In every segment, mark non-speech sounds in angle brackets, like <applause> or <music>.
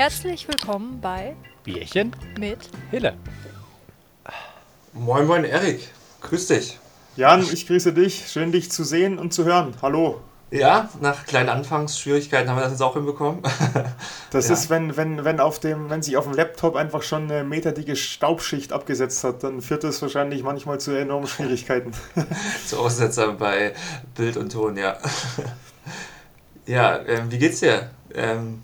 Herzlich willkommen bei Bierchen mit Hille. Moin, moin, Erik. Grüß dich. Jan, ich grüße dich. Schön, dich zu sehen und zu hören. Hallo. Ja, nach kleinen Anfangsschwierigkeiten haben wir das jetzt auch hinbekommen. <laughs> Das Ja. ist, wenn, wenn, wenn, auf dem, wenn sich auf dem Laptop einfach schon eine meterdicke Staubschicht abgesetzt hat, dann führt das wahrscheinlich manchmal zu enormen Schwierigkeiten. <laughs> Zu Aussetzer bei Bild und Ton, ja. <laughs> Ja, ähm, wie geht's dir? Ähm,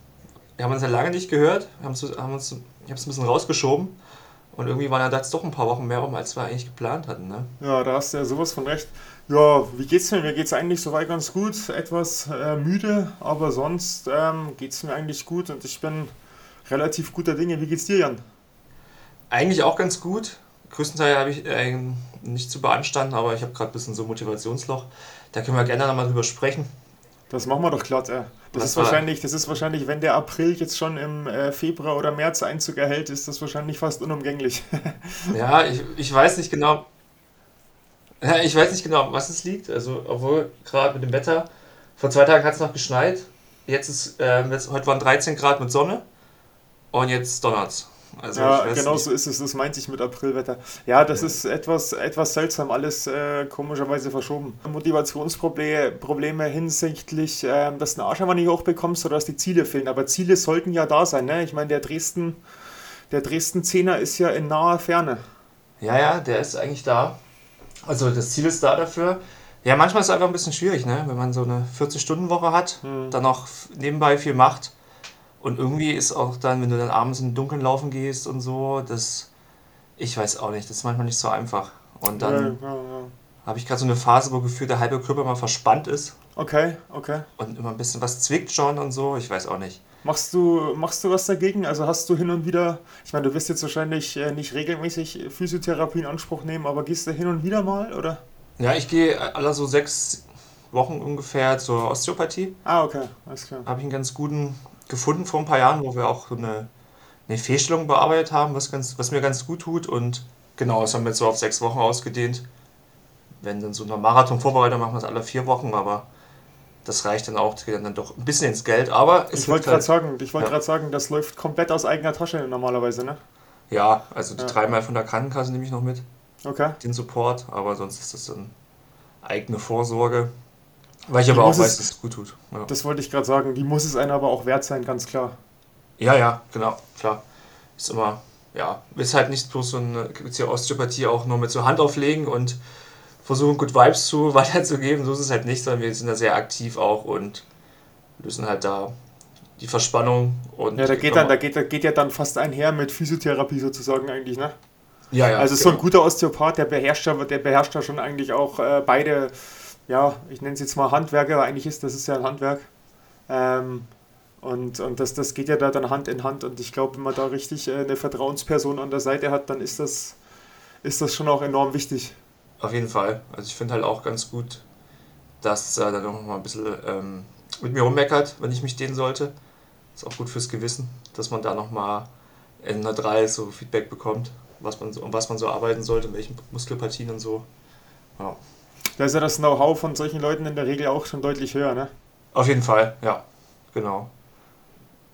wir haben uns ja lange nicht gehört. Haben haben uns, ich habe es ein bisschen rausgeschoben. Und irgendwie waren ja jetzt doch ein paar Wochen mehr rum, als wir eigentlich geplant hatten. Ne? Ja, da hast du ja sowas von recht. Ja, wie geht's mir? Mir geht's eigentlich soweit ganz gut. Etwas äh, müde, aber sonst ähm, geht's mir eigentlich gut und ich bin relativ guter Dinge. Wie geht's dir, Jan? Eigentlich auch ganz gut. Größtenteils habe ich äh, nicht zu beanstanden, aber ich habe gerade ein bisschen so Motivationsloch. Da können wir gerne nochmal drüber sprechen. Das machen wir doch glatt. Äh. Das, Was ist wahrscheinlich, das ist wahrscheinlich, wenn der April jetzt schon im äh, Februar oder März Einzug erhält, ist das wahrscheinlich fast unumgänglich. <laughs> Ja, ich, ich weiß nicht genau. Ja, ich weiß nicht genau, was es liegt. Also, obwohl gerade mit dem Wetter. Vor zwei Tagen hat es noch geschneit. Jetzt ist, ähm, jetzt, heute waren 13 Grad mit Sonne. Und jetzt donnert's. Also, ja, genau nicht. so ist es. Das meinte ich mit Aprilwetter. Ja, das ist etwas, etwas seltsam, alles äh, komischerweise verschoben. Motivationsprobleme Probleme hinsichtlich, ähm, dass du den Arsch einfach nicht hochbekommst oder dass die Ziele fehlen. Aber Ziele sollten ja da sein. Ne? Ich meine, der Dresden, der Dresden Zehner ist ja in naher Ferne. Ja, ja, der ist eigentlich da. Also, das Ziel ist da dafür. Ja, manchmal ist es einfach ein bisschen schwierig, ne? wenn man so eine 40-Stunden-Woche hat, Hm. dann noch nebenbei viel macht. Und irgendwie ist auch dann, wenn du dann abends im Dunkeln laufen gehst und so, das, ich weiß auch nicht, das ist manchmal nicht so einfach. Und dann Ja, ja, ja. habe ich gerade so eine Phase, wo gefühlt der halbe Körper mal verspannt ist Okay, okay. und immer ein bisschen was zwickt schon und so, ich weiß auch nicht. Machst du, machst du was dagegen? Also hast du hin und wieder, ich meine, du wirst jetzt wahrscheinlich äh, nicht regelmäßig Physiotherapie in Anspruch nehmen, aber gehst du hin und wieder mal, oder? Ja, ich gehe alle so sechs Wochen ungefähr zur Osteopathie. Ah, okay, alles klar. habe ich einen ganz guten gefunden vor ein paar Jahren, wo wir auch so eine, eine Fehlstellung bearbeitet haben, was, ganz, was mir ganz gut tut. Und genau, das haben wir jetzt so auf sechs Wochen ausgedehnt. Wenn dann so eine Marathon-Vorbereitung machen wir es alle vier Wochen, aber das reicht dann auch, das geht dann doch ein bisschen ins Geld. Aber es Ich wollte hilft gerade halt, sagen, ich wollte Ja. gerade sagen, das läuft komplett aus eigener Tasche normalerweise, ne? Ja, also die Ja. dreimal von der Krankenkasse nehme ich noch mit, Okay. den Support, aber sonst ist das dann eigene Vorsorge. Weil ich Die aber auch weiß, es- dass es gut tut. Ja. Das wollte ich gerade sagen. Die muss es einem aber auch wert sein, ganz klar. Ja, ja, genau, klar. Ist immer, ja, ist halt nicht bloß so eine, ja Osteopathie auch nur mit so Hand auflegen und versuchen, gut Vibes zu <laughs> weiterzugeben. So ist es halt nicht, sondern wir sind da sehr aktiv auch und lösen halt da die Verspannung und. Ja, da geht, dann, da, geht, da geht ja dann fast einher mit Physiotherapie sozusagen eigentlich, ne? ja, ja, Also so ein genau. guter Osteopath, der beherrscht ja, der beherrscht ja schon eigentlich auch äh, beide, ja, ich nenne es jetzt mal Handwerker, aber eigentlich ist das ist ja ein Handwerk. Ähm, und und das, das geht ja da dann Hand in Hand und ich glaube, wenn man da richtig äh, eine Vertrauensperson an der Seite hat, dann ist das, ist das schon auch enorm wichtig. Auf jeden Fall. Also ich finde halt auch ganz gut, dass er dann noch mal ein bisschen ähm, mit mir rummeckert, wenn ich mich dehnen sollte. Ist auch gut fürs Gewissen, dass man da nochmal in neutral so Feedback bekommt, was man so, um was man so arbeiten sollte, in welchen Muskelpartien und so. Ja. Da ist ja das Know-how von solchen Leuten in der Regel auch schon deutlich höher, ne? Auf jeden Fall, ja, genau.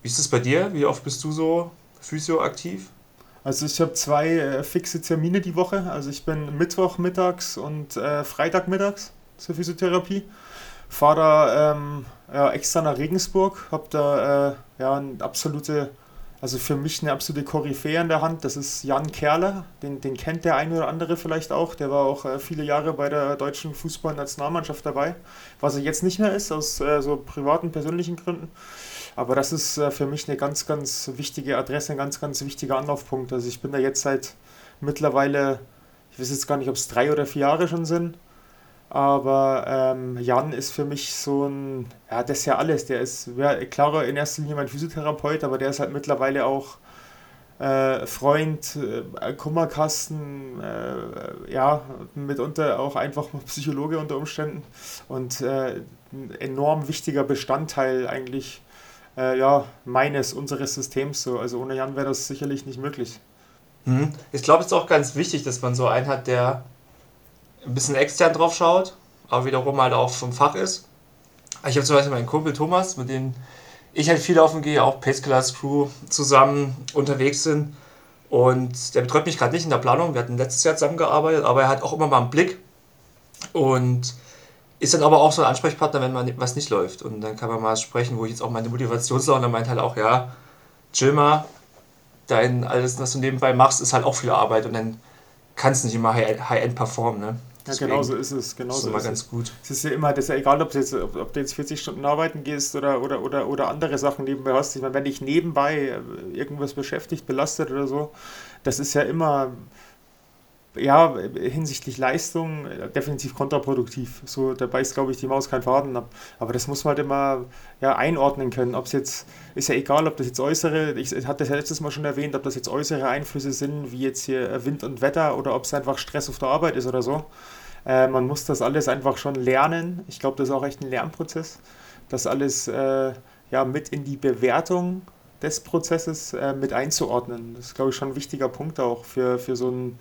Wie ist es bei dir? Wie oft bist du so physio aktiv? Also ich habe zwei äh, fixe Termine die Woche. Also ich bin Mittwoch mittags und äh, Freitag mittags zur Physiotherapie. Fahre da ähm, ja, extra nach Regensburg, habe da äh, ja eine absolute, also für mich eine absolute Koryphäe in der Hand. Das ist Jan Kerler, den, den kennt der eine oder andere vielleicht auch. Der war auch äh, viele Jahre bei der deutschen Fußballnationalmannschaft dabei, was er jetzt nicht mehr ist, aus äh, so privaten, persönlichen Gründen. Aber das ist äh, für mich eine ganz, ganz wichtige Adresse, ein ganz, ganz wichtiger Anlaufpunkt. Also ich bin da jetzt seit mittlerweile, ich weiß jetzt gar nicht, ob es drei oder vier Jahre schon sind. Aber ähm, Jan ist für mich so ein, ja, das ist ja alles. Der ist, ja, klar, in erster Linie mein Physiotherapeut, aber der ist halt mittlerweile auch äh, Freund, äh, Kummerkasten, äh, ja, mitunter auch einfach <laughs> Psychologe unter Umständen und äh, ein enorm wichtiger Bestandteil eigentlich äh, ja, meines, unseres Systems so. Also ohne Jan wäre das sicherlich nicht möglich. Mhm. Ich glaube, es ist auch ganz wichtig, dass man so einen hat, der ein bisschen extern drauf schaut, aber wiederum halt auch vom Fach ist. Ich habe zum Beispiel meinen Kumpel Thomas, mit dem ich halt viel laufen gehe, auch Pace Killers Crew zusammen unterwegs sind. Und der betreut mich gerade nicht in der Planung. Wir hatten letztes Jahr zusammengearbeitet, aber er hat auch immer mal einen Blick. Und ist dann aber auch so ein Ansprechpartner, wenn man was nicht läuft. Und dann kann man mal sprechen, wo ich jetzt auch meine Motivationslaune meint halt auch, ja, chill mal, dein alles, was du nebenbei machst, ist halt auch viel Arbeit und dann kannst du nicht immer High-End performen, ne? Ja, genau so ist es. Genau ist immer ganz gut. Es ist ja immer, das ist ja egal, ob, jetzt, ob, ob, du jetzt 40 Stunden arbeiten gehst oder, oder, oder, oder andere Sachen nebenbei hast. Ich meine, wenn dich nebenbei irgendwas beschäftigt, belastet oder so, das ist ja immer ja, hinsichtlich Leistung äh, definitiv kontraproduktiv. So, da beißt, glaube ich, die Maus keinen Faden ab. Aber das muss man halt immer ja, einordnen können. Ob es jetzt, ist ja egal, ob das jetzt äußere, ich hatte das letztes Mal schon erwähnt, ob das jetzt äußere Einflüsse sind, wie jetzt hier Wind und Wetter oder ob es einfach Stress auf der Arbeit ist oder so. Äh, man muss das alles einfach schon lernen. Ich glaube, das ist auch echt ein Lernprozess. Das alles äh, ja, mit in die Bewertung des Prozesses äh, mit einzuordnen. Das ist, glaube ich, schon ein wichtiger Punkt auch für, für so ein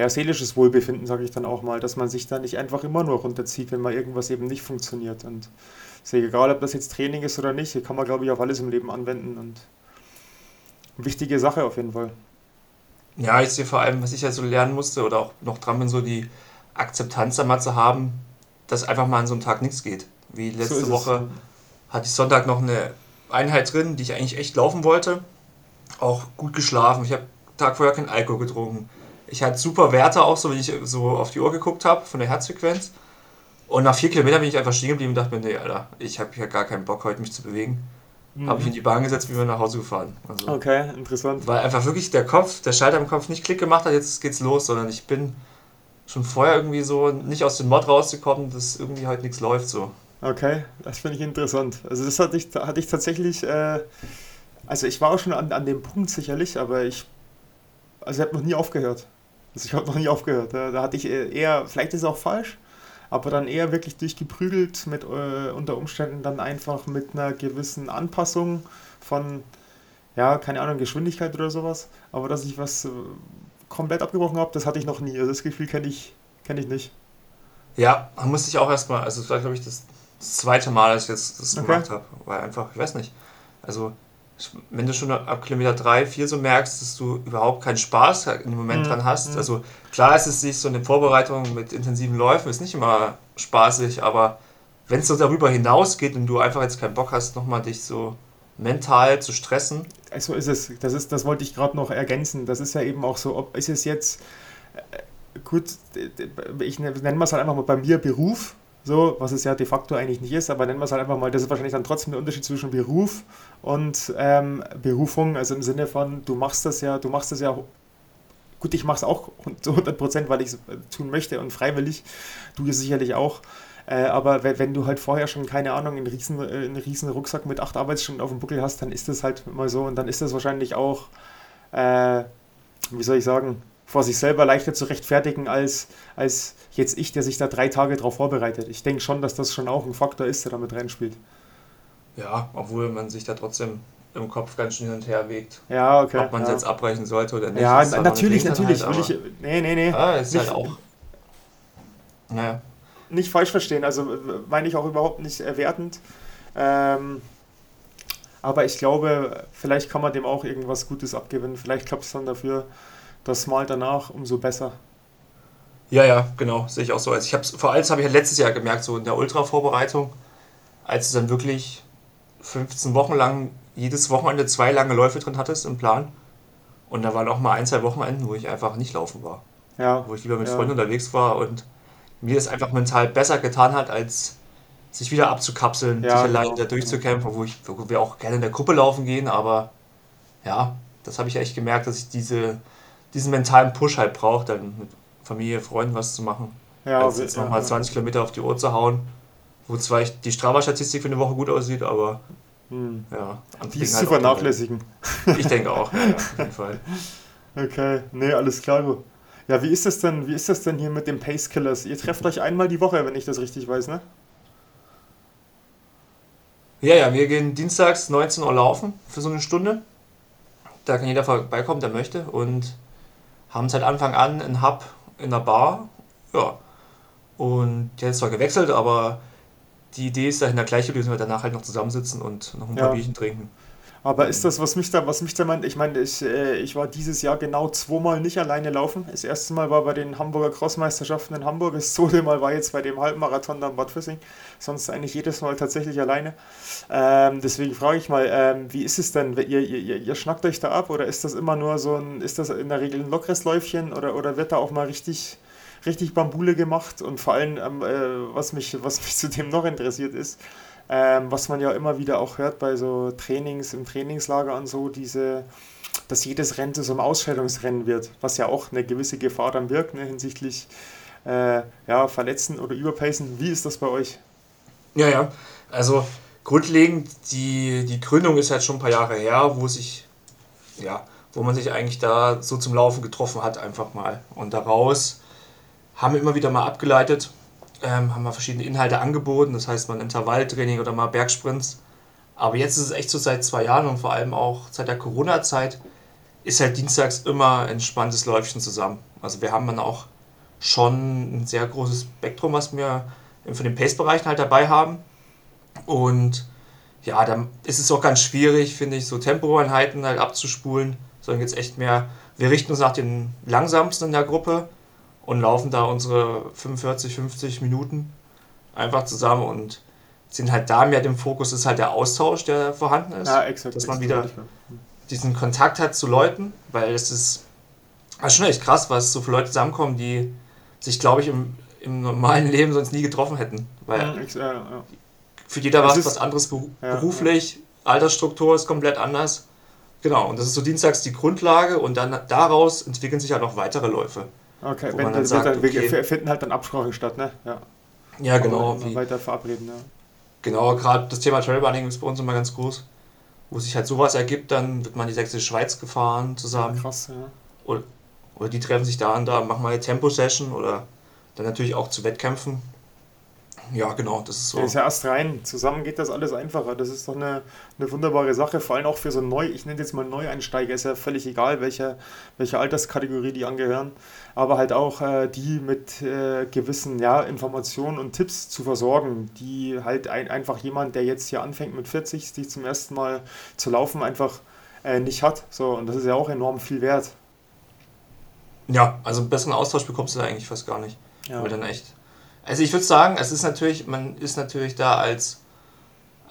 ja, seelisches Wohlbefinden, sage ich dann auch mal, dass man sich da nicht einfach immer nur runterzieht, wenn mal irgendwas eben nicht funktioniert. Und ist ja egal, ob das jetzt Training ist oder nicht, kann man, glaube ich, auf alles im Leben anwenden und wichtige Sache auf jeden Fall. Ja, ich sehe vor allem, was ich ja so lernen musste oder auch noch dran bin, so die Akzeptanz einmal zu haben, dass einfach mal an so einem Tag nichts geht. Wie letzte so Woche hatte ich Sonntag noch eine Einheit drin, die ich eigentlich echt laufen wollte. Auch gut geschlafen. Ich habe Tag vorher keinen Alkohol getrunken ich hatte super Werte auch, so wenn ich so auf die Uhr geguckt habe, von der Herzfrequenz. Und nach vier Kilometern bin ich einfach stehen geblieben und dachte mir, nee, Alter, ich habe ja gar keinen Bock, heute mich zu bewegen. Mhm. Habe ich in die Bahn gesetzt, bin wir nach Hause gefahren. Also, okay, interessant. Weil einfach wirklich der Kopf, der Schalter im Kopf nicht Klick gemacht hat, jetzt geht's los, sondern ich bin schon vorher irgendwie so nicht aus dem Mod rausgekommen, dass irgendwie heute nichts läuft so. Okay, das finde ich interessant. Also das hatte ich, hatte ich tatsächlich, äh, also ich war auch schon an, an dem Punkt sicherlich, aber ich, also ich habe noch nie aufgehört. Also ich habe noch nie aufgehört. Da, da, hatte ich eher, vielleicht ist es auch falsch, aber dann eher wirklich durchgeprügelt mit äh, unter Umständen dann einfach mit einer gewissen Anpassung von, ja, keine Ahnung, Geschwindigkeit oder sowas. Aber dass ich was äh, komplett abgebrochen habe, das hatte ich noch nie. Also das Gefühl kenne ich, kenn ich nicht. Ja, da musste ich auch erstmal, also das war glaube ich das zweite Mal, dass ich jetzt das okay. gemacht habe. Weil einfach, ich weiß nicht. Also wenn du schon ab Kilometer 3, 4 so merkst, dass du überhaupt keinen Spaß im Moment mhm. dran hast. Mhm. Also klar ist es sich so eine Vorbereitung mit intensiven Läufen, ist nicht immer spaßig, aber wenn es so darüber hinausgeht und du einfach jetzt keinen Bock hast, nochmal dich so mental zu stressen. So ist es. Das, ist, das wollte ich gerade noch ergänzen. Das ist ja eben auch so, ob ist es jetzt, äh, gut, ich nenne es halt einfach mal bei mir Beruf, so, was es ja de facto eigentlich nicht ist, aber nennen wir es halt einfach mal, das ist wahrscheinlich dann trotzdem der Unterschied zwischen Beruf und ähm, Berufung, also im Sinne von, du machst das ja, du machst das ja, gut, ich mache es auch zu 100 Prozent, weil ich es tun möchte und freiwillig, du es sicherlich auch, äh, aber wenn, wenn, du halt vorher schon, keine Ahnung, einen riesen, äh, einen riesen Rucksack mit acht Arbeitsstunden auf dem Buckel hast, dann ist das halt mal so und dann ist das wahrscheinlich auch, äh, wie soll ich sagen, vor sich selber leichter zu rechtfertigen als, als jetzt ich, der sich da drei Tage darauf vorbereitet. Ich denke schon, dass das schon auch ein Faktor ist, der damit reinspielt. Ja, obwohl man sich da trotzdem im Kopf ganz schön hin und her wägt. Ja, okay. Ob man es ja. jetzt abbrechen sollte oder nicht. Ja, natürlich, natürlich. Halt, ich, nee, nee, nee. Ah, ist nicht, halt auch. Naja. Nicht falsch verstehen, also meine ich auch überhaupt nicht erwertend. Ähm, aber ich glaube, vielleicht kann man dem auch irgendwas Gutes abgewinnen. Vielleicht klappt es dann dafür, das Mal danach umso besser. Ja, ja, genau, sehe ich auch so. Also ich hab's, vor allem habe ich ja letztes Jahr gemerkt, so in der Ultra-Vorbereitung, als du dann wirklich 15 Wochen lang jedes Wochenende zwei lange Läufe drin hattest im Plan. Und da waren auch mal ein, zwei Wochenenden, wo ich einfach nicht laufen war. Ja. Wo ich lieber mit ja. Freunden unterwegs war und mir es einfach mental besser getan hat, als sich wieder abzukapseln, ja, sich alleine genau. da durchzukämpfen, wo, ich, wo wir auch gerne in der Gruppe laufen gehen, aber ja, das habe ich echt gemerkt, dass ich diese, diesen mentalen Push halt brauche, dann mit Familie, Freunden was zu machen. Ja, als jetzt ja, nochmal 20 Kilometer auf die Uhr zu hauen, wo zwar die Strava-Statistik für eine Woche gut aussieht, aber hm. ja. Die ist halt zu vernachlässigen. Ich denke auch, ja, auf jeden Fall. <laughs> Okay, nee, alles klar. Ja, wie ist das denn, wie ist das denn hier mit den Pace Killers? Ihr trefft euch einmal die Woche, wenn ich das richtig weiß, ne? Ja, ja, wir gehen dienstags 19 Uhr laufen für so eine Stunde. Da kann jeder vorbeikommen, der möchte. Und haben seit Anfang an einen Hub in der Bar. Ja. Und der ist zwar gewechselt, aber die Idee ist dahinter gleiche Lösung, wir danach halt noch zusammensitzen und noch ein paar Ja. Bierchen trinken. Aber ist das, was mich da, was mich da meint, ich meine, ich, äh, ich war dieses Jahr genau zweimal nicht alleine laufen. Das erste Mal war bei den Hamburger Crossmeisterschaften in Hamburg, das zweite Mal war jetzt bei dem Halbmarathon da in Bad Füssing. Sonst eigentlich jedes Mal tatsächlich alleine. Ähm, deswegen frage ich mal, ähm, wie ist es denn? Ihr, ihr, ihr, ihr schnackt euch da ab oder ist das immer nur so ein, ist das in der Regel ein lockeres Läufchen oder, oder wird da auch mal richtig, richtig Bambule gemacht? Und vor allem, ähm, äh, was, mich, was mich <laughs> zudem noch interessiert ist, ähm, was man ja immer wieder auch hört bei so Trainings im Trainingslager und so, diese, dass jedes Rennen zu so einem Ausscheidungsrennen wird, was ja auch eine gewisse Gefahr dann birgt, ne, hinsichtlich äh, ja, Verletzen oder Überpacen. Wie ist das bei euch? Ja, ja. Also grundlegend, die, die Gründung ist halt schon ein paar Jahre her, wo sich, ja, wo man sich eigentlich da so zum Laufen getroffen hat, einfach mal. Und daraus haben wir immer wieder mal abgeleitet, ähm, haben wir verschiedene Inhalte angeboten, das heißt mal Intervalltraining oder mal Bergsprints. Aber jetzt ist es echt so seit zwei Jahren und vor allem auch seit der Corona-Zeit ist halt dienstags immer ein entspanntes Läufchen zusammen. Also wir haben dann auch schon ein sehr großes Spektrum, was wir von den Pace-Bereichen halt dabei haben. Und ja, dann ist es auch ganz schwierig, finde ich, so Tempoeinheiten halt abzuspulen, sondern jetzt echt mehr, wir richten uns nach den langsamsten in der Gruppe und laufen da unsere 45, 50 Minuten einfach zusammen und sind halt da mehr dem Fokus, ist halt der Austausch, der vorhanden ist. Ja, exakt. dass man wieder- diesen Kontakt hat zu Leuten, weil es ist, ist schon echt krass, was so viele Leute zusammenkommen, die sich, glaube ich, im, im normalen Leben sonst nie getroffen hätten. Weil Ja, ex- ja, ja. für jeder war es was anderes beru Ja, beruflich, Altersstruktur ist komplett anders. Genau, und das ist so dienstags die Grundlage und dann daraus entwickeln sich halt noch weitere Läufe. Okay, wenn dann sagt, dann, wir okay. finden halt dann Absprachen statt, ne? Ja. Ja, genau. Wie, Weiter verabreden, ja. genau, gerade das Thema Trailrunning ist bei uns immer ganz groß. Wo sich halt sowas ergibt, dann wird man die sächsische Schweiz gefahren zusammen. Krass, ja. Oder die treffen sich da und da, machen mal eine Tempo-Session oder dann natürlich auch zu Wettkämpfen. Ja, genau, das ist so. Der ist ja erst rein. Zusammen geht das alles einfacher. Das ist doch eine, eine wunderbare Sache. Vor allem auch für so neu, ich nenne jetzt mal Neueinsteiger, ist ja völlig egal, welche, welche Alterskategorie die angehören. Aber halt auch äh, die mit äh, gewissen ja, Informationen und Tipps zu versorgen, die halt ein, einfach jemand, der jetzt hier anfängt mit 40, sich zum ersten Mal zu laufen, einfach äh, nicht hat. So, und das ist ja auch enorm viel wert. Ja, also einen besseren Austausch bekommst du da eigentlich fast gar nicht. Ja. Weil dann echt. Also ich würde sagen, es ist natürlich, man ist natürlich da als,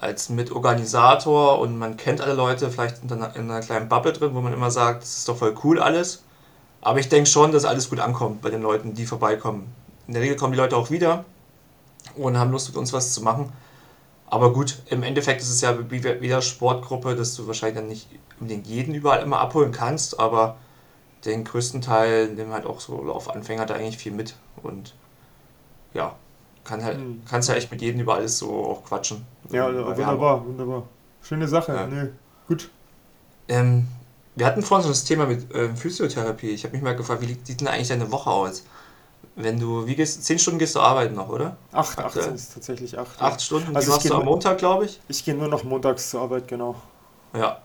als Mitorganisator und man kennt alle Leute vielleicht in einer, in einer kleinen Bubble drin, wo man immer sagt, das ist doch voll cool alles. Aber ich denke schon, dass alles gut ankommt bei den Leuten, die vorbeikommen. In der Regel kommen die Leute auch wieder und haben Lust mit uns was zu machen. Aber gut, im Endeffekt ist es ja wie jeder Sportgruppe, dass du wahrscheinlich dann nicht unbedingt jeden überall immer abholen kannst, aber den größten Teil nehmen halt auch so Laufanfänger da eigentlich viel mit und ja, kann halt, Mhm. kannst ja echt mit jedem über alles so auch quatschen. Ja, wir wunderbar, wunderbar. Schöne Sache. Ja. Nö, gut. Ähm, wir hatten vorhin so das Thema mit ähm, Physiotherapie. Ich habe mich mal gefragt, wie sieht denn eigentlich deine Woche aus? Wenn du, wie gehst, zehn Stunden gehst du arbeiten noch, oder? Acht, acht sind es tatsächlich acht. Acht Stunden, Also die ich machst du am Montag, glaube ich. Ich gehe nur noch montags zur Arbeit, genau. Ja.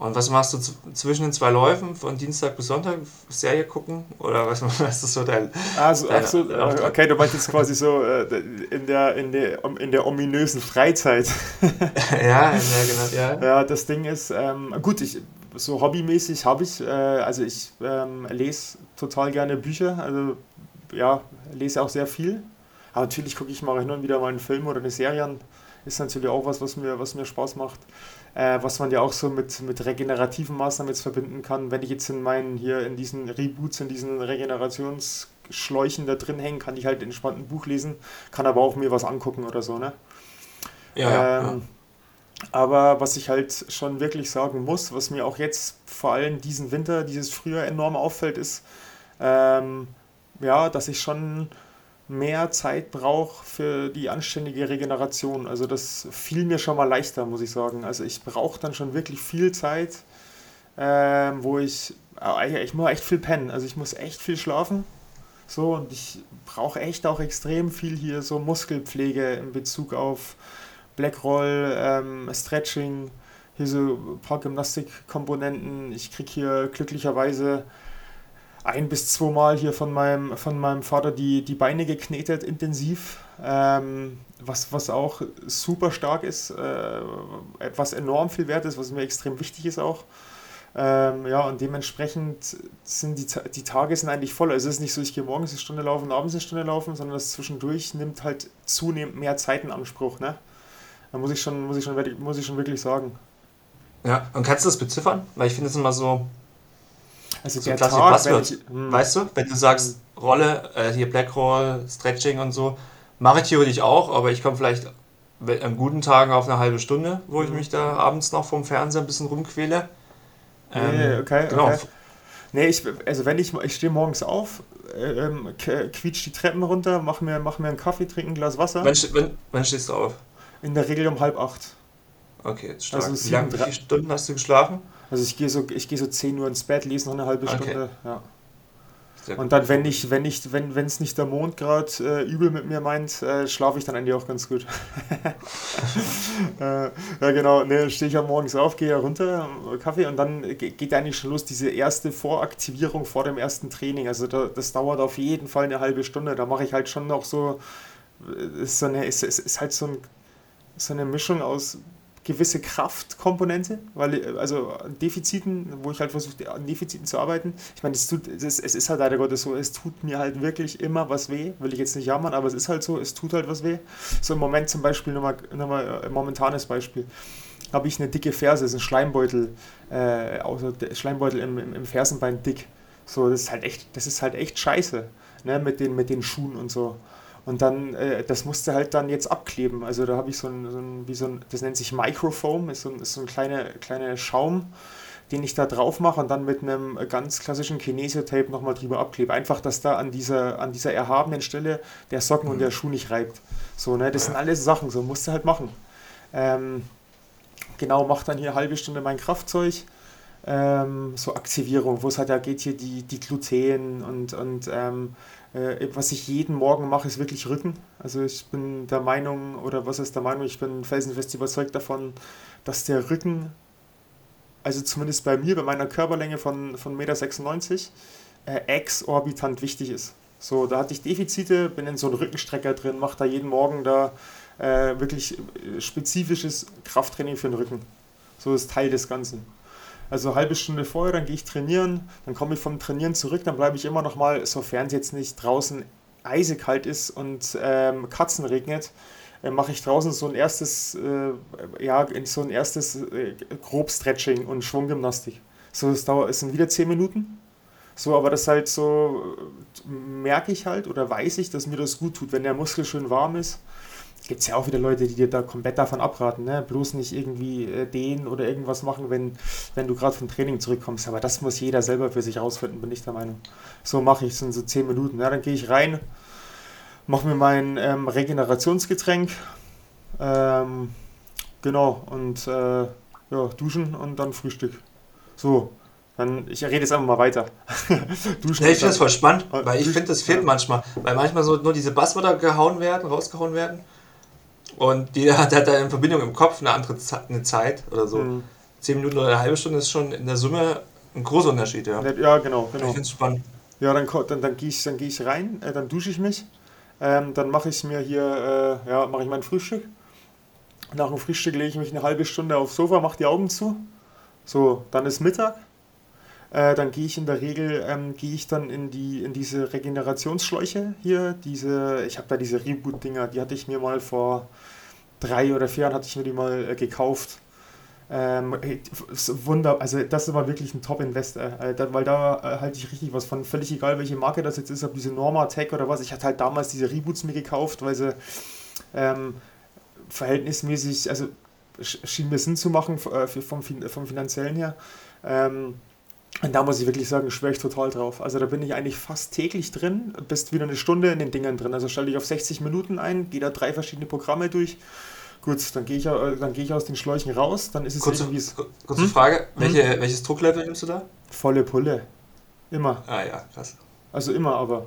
Und was machst du zwischen den zwei Läufen, von Dienstag bis Sonntag? Serie gucken? Oder was, <laughs> was ist so dein. Also, ach so, dein äh, okay, du meinst jetzt quasi so äh, in, der, in, der, in der ominösen Freizeit. <laughs> ja, ja, genau, ja. Ja, das Ding ist, ähm, gut, ich, so hobbymäßig habe ich, äh, also ich ähm, lese total gerne Bücher, also ja, lese auch sehr viel. Aber natürlich gucke ich mal hin und wieder mal einen Film oder eine Serie an. Ist natürlich auch was, was mir, was mir Spaß macht. Äh, was man ja auch so mit, mit regenerativen Maßnahmen jetzt verbinden kann. Wenn ich jetzt in meinen, hier in diesen Reboots, in diesen Regenerationsschläuchen da drin hänge, kann ich halt entspannt ein Buch lesen, kann aber auch mir was angucken oder so, ne? Ja, ja, ja. Ähm, Aber was ich halt schon wirklich sagen muss, was mir auch jetzt vor allem diesen Winter, dieses Frühjahr enorm auffällt, ist, ähm, ja, dass ich schon mehr Zeit brauche für die anständige Regeneration. Also das fiel mir schon mal leichter, muss ich sagen. Also ich brauche dann schon wirklich viel Zeit, ähm, wo ich, äh, ich muss echt viel pennen. Also ich muss echt viel schlafen. So, und ich brauche echt auch extrem viel hier so Muskelpflege in Bezug auf Blackroll, ähm, Stretching, hier so ein paar Gymnastikkomponenten. Ich kriege hier glücklicherweise ein bis zweimal hier von meinem, von meinem Vater die, die Beine geknetet intensiv. Ähm, was, was auch super stark ist, äh, was enorm viel wert ist, was mir extrem wichtig ist auch. Ähm, ja, und dementsprechend sind die, die Tage sind eigentlich voll. Also es ist nicht so, ich gehe morgens eine Stunde laufen, abends eine Stunde laufen, sondern das zwischendurch nimmt halt zunehmend mehr Zeit in Anspruch. Ne? Da muss ich, schon, muss, ich schon, muss ich schon wirklich sagen. Ja, und kannst du das beziffern? Weil ich finde es immer so. Also so der Tag, Buzzword, ich, hm, weißt du, wenn du sagst, hm. Rolle, äh, hier Black Roll, Stretching und so, mache ich theoretisch auch, aber ich komme vielleicht an guten Tagen auf eine halbe Stunde, wo ich hm. mich da abends noch vom Fernseher ein bisschen rumquäle. Ähm, nee, okay, genau. okay. Nee, ich, also wenn ich, ich stehe morgens auf, ähm, quietsch die Treppen runter, mach mir, mach mir einen Kaffee, trinke ein Glas Wasser. Wann, wann, wann stehst du auf? In der Regel um halb acht. Okay, jetzt stark. Also wie lange, wie viele Stunden hast du geschlafen? Also ich gehe so, ich gehe so 10 Uhr ins Bett, lese noch eine halbe okay. Stunde. Ja. Und dann, wenn ich, wenn ich, wenn es nicht der Mond gerade äh, übel mit mir meint, äh, schlafe ich dann eigentlich auch ganz gut. <laughs> äh, ja genau, ne, stehe ich ja morgens auf, gehe ja runter, Kaffee und dann geht eigentlich schon los, diese erste Voraktivierung vor dem ersten Training. Also da, das dauert auf jeden Fall eine halbe Stunde. Da mache ich halt schon noch so, äh, ist so eine, ist, ist, ist halt so, ein, so eine Mischung aus gewisse Kraftkomponente, weil also Defiziten, wo ich halt versuche, an Defiziten zu arbeiten. Ich meine, es, tut, es, es ist halt leider Gottes so, es tut mir halt wirklich immer was weh, will ich jetzt nicht jammern, aber es ist halt so, es tut halt was weh. So im Moment zum Beispiel, nochmal, nochmal ein momentanes Beispiel, habe ich eine dicke Ferse, ist ein Schleimbeutel, äh, außer Schleimbeutel im, im, im Fersenbein dick. So, das ist halt echt, das ist halt echt scheiße, ne, mit den, mit den Schuhen und so. Und dann, äh, das musste halt dann jetzt abkleben. Also da habe ich so ein, so ein, wie so ein, das nennt sich Microfoam, ist so ein, ist so ein kleiner kleine Schaum, den ich da drauf mache und dann mit einem ganz klassischen Kinesiotape nochmal drüber abklebe. Einfach, dass da an dieser, an dieser erhabenen Stelle der Socken mhm. und der Schuh nicht reibt. So, ne, das sind alles Sachen, so musst du halt machen. Ähm, genau, mach dann hier eine halbe Stunde mein Kraftzeug. Ähm, so Aktivierung, wo es halt da geht, hier die, die Gluten und, und ähm, äh, was ich jeden Morgen mache, ist wirklich Rücken. Also ich bin der Meinung, oder was ist der Meinung, ich bin felsenfest überzeugt davon, dass der Rücken, also zumindest bei mir, bei meiner Körperlänge von, von 1,96 Meter, äh, exorbitant wichtig ist. So, da hatte ich Defizite, bin in so einem Rückenstrecker drin, mache da jeden Morgen da äh, wirklich äh, spezifisches Krafttraining für den Rücken. So ist Teil des Ganzen. Also eine halbe Stunde vorher, dann gehe ich trainieren, dann komme ich vom Trainieren zurück, dann bleibe ich immer noch mal, sofern es jetzt nicht draußen eisekalt ist und ähm, Katzen regnet, äh, mache ich draußen so ein erstes, äh, ja, so ein erstes äh, Grobstretching und Schwunggymnastik. So, das dauert, es sind wieder 10 Minuten. So, aber das halt so, äh, merke ich halt oder weiß ich, dass mir das gut tut, wenn der Muskel schön warm ist gibt es ja auch wieder Leute, die dir da komplett davon abraten, ne? bloß nicht irgendwie äh, den oder irgendwas machen, wenn, wenn du gerade vom Training zurückkommst. Aber das muss jeder selber für sich rausfinden, bin ich der Meinung. So mache ich es in so 10 Minuten. Ja, dann gehe ich rein, mache mir mein ähm, Regenerationsgetränk, ähm, genau, und äh, ja, duschen und dann Frühstück. So, dann, ich rede jetzt einfach mal weiter. <laughs> Duschen nee, ich finde das voll spannend, weil ich finde, das fehlt manchmal. Weil manchmal so nur diese Buzzwörter gehauen werden, rausgehauen werden. Und jeder hat, hat da in Verbindung im Kopf eine andere Ze eine Zeit oder so. Mhm. Zehn Minuten oder eine halbe Stunde ist schon in der Summe ein großer Unterschied, ja. Ja, genau, genau. Ich finde es spannend. Ja, dann, dann, dann gehe ich, geh ich rein, äh, dann dusche ich mich. Ähm, dann mache ich mir hier, äh, ja, mache ich mein Frühstück. Nach dem Frühstück lege ich mich eine halbe Stunde aufs Sofa, mache die Augen zu. So, dann ist Mittag. Äh, dann gehe ich in der Regel, ähm, gehe ich dann in, die, in diese Regenerationsschläuche hier. Diese, ich habe da diese Reboot-Dinger, die hatte ich mir mal vor drei oder vier Jahren hatte ich mir die mal äh, gekauft. Ähm, Wunder, also das war wirklich ein Top-Invest, äh, da, weil da äh, halte ich richtig was von. Völlig egal, welche Marke das jetzt ist, ob diese Norma Tech oder was. Ich hatte halt damals diese Reboots mir gekauft, weil sie ähm, verhältnismäßig, also schien mir Sinn zu machen äh, vom, vom finanziellen her. Ähm, und da muss ich wirklich sagen, schwöre ich total drauf. Also da bin ich eigentlich fast täglich drin, bist wieder eine Stunde in den Dingern drin. Also stelle ich auf 60 Minuten ein, gehe da drei verschiedene Programme durch. Gut, dann gehe ich, äh, dann gehe ich aus den Schläuchen raus, dann ist es kurze, irgendwie... Kurze hm? Frage, welche, hm? welches Drucklevel nimmst du da? Volle Pulle. Immer. Ah ja, krass. Also immer, aber...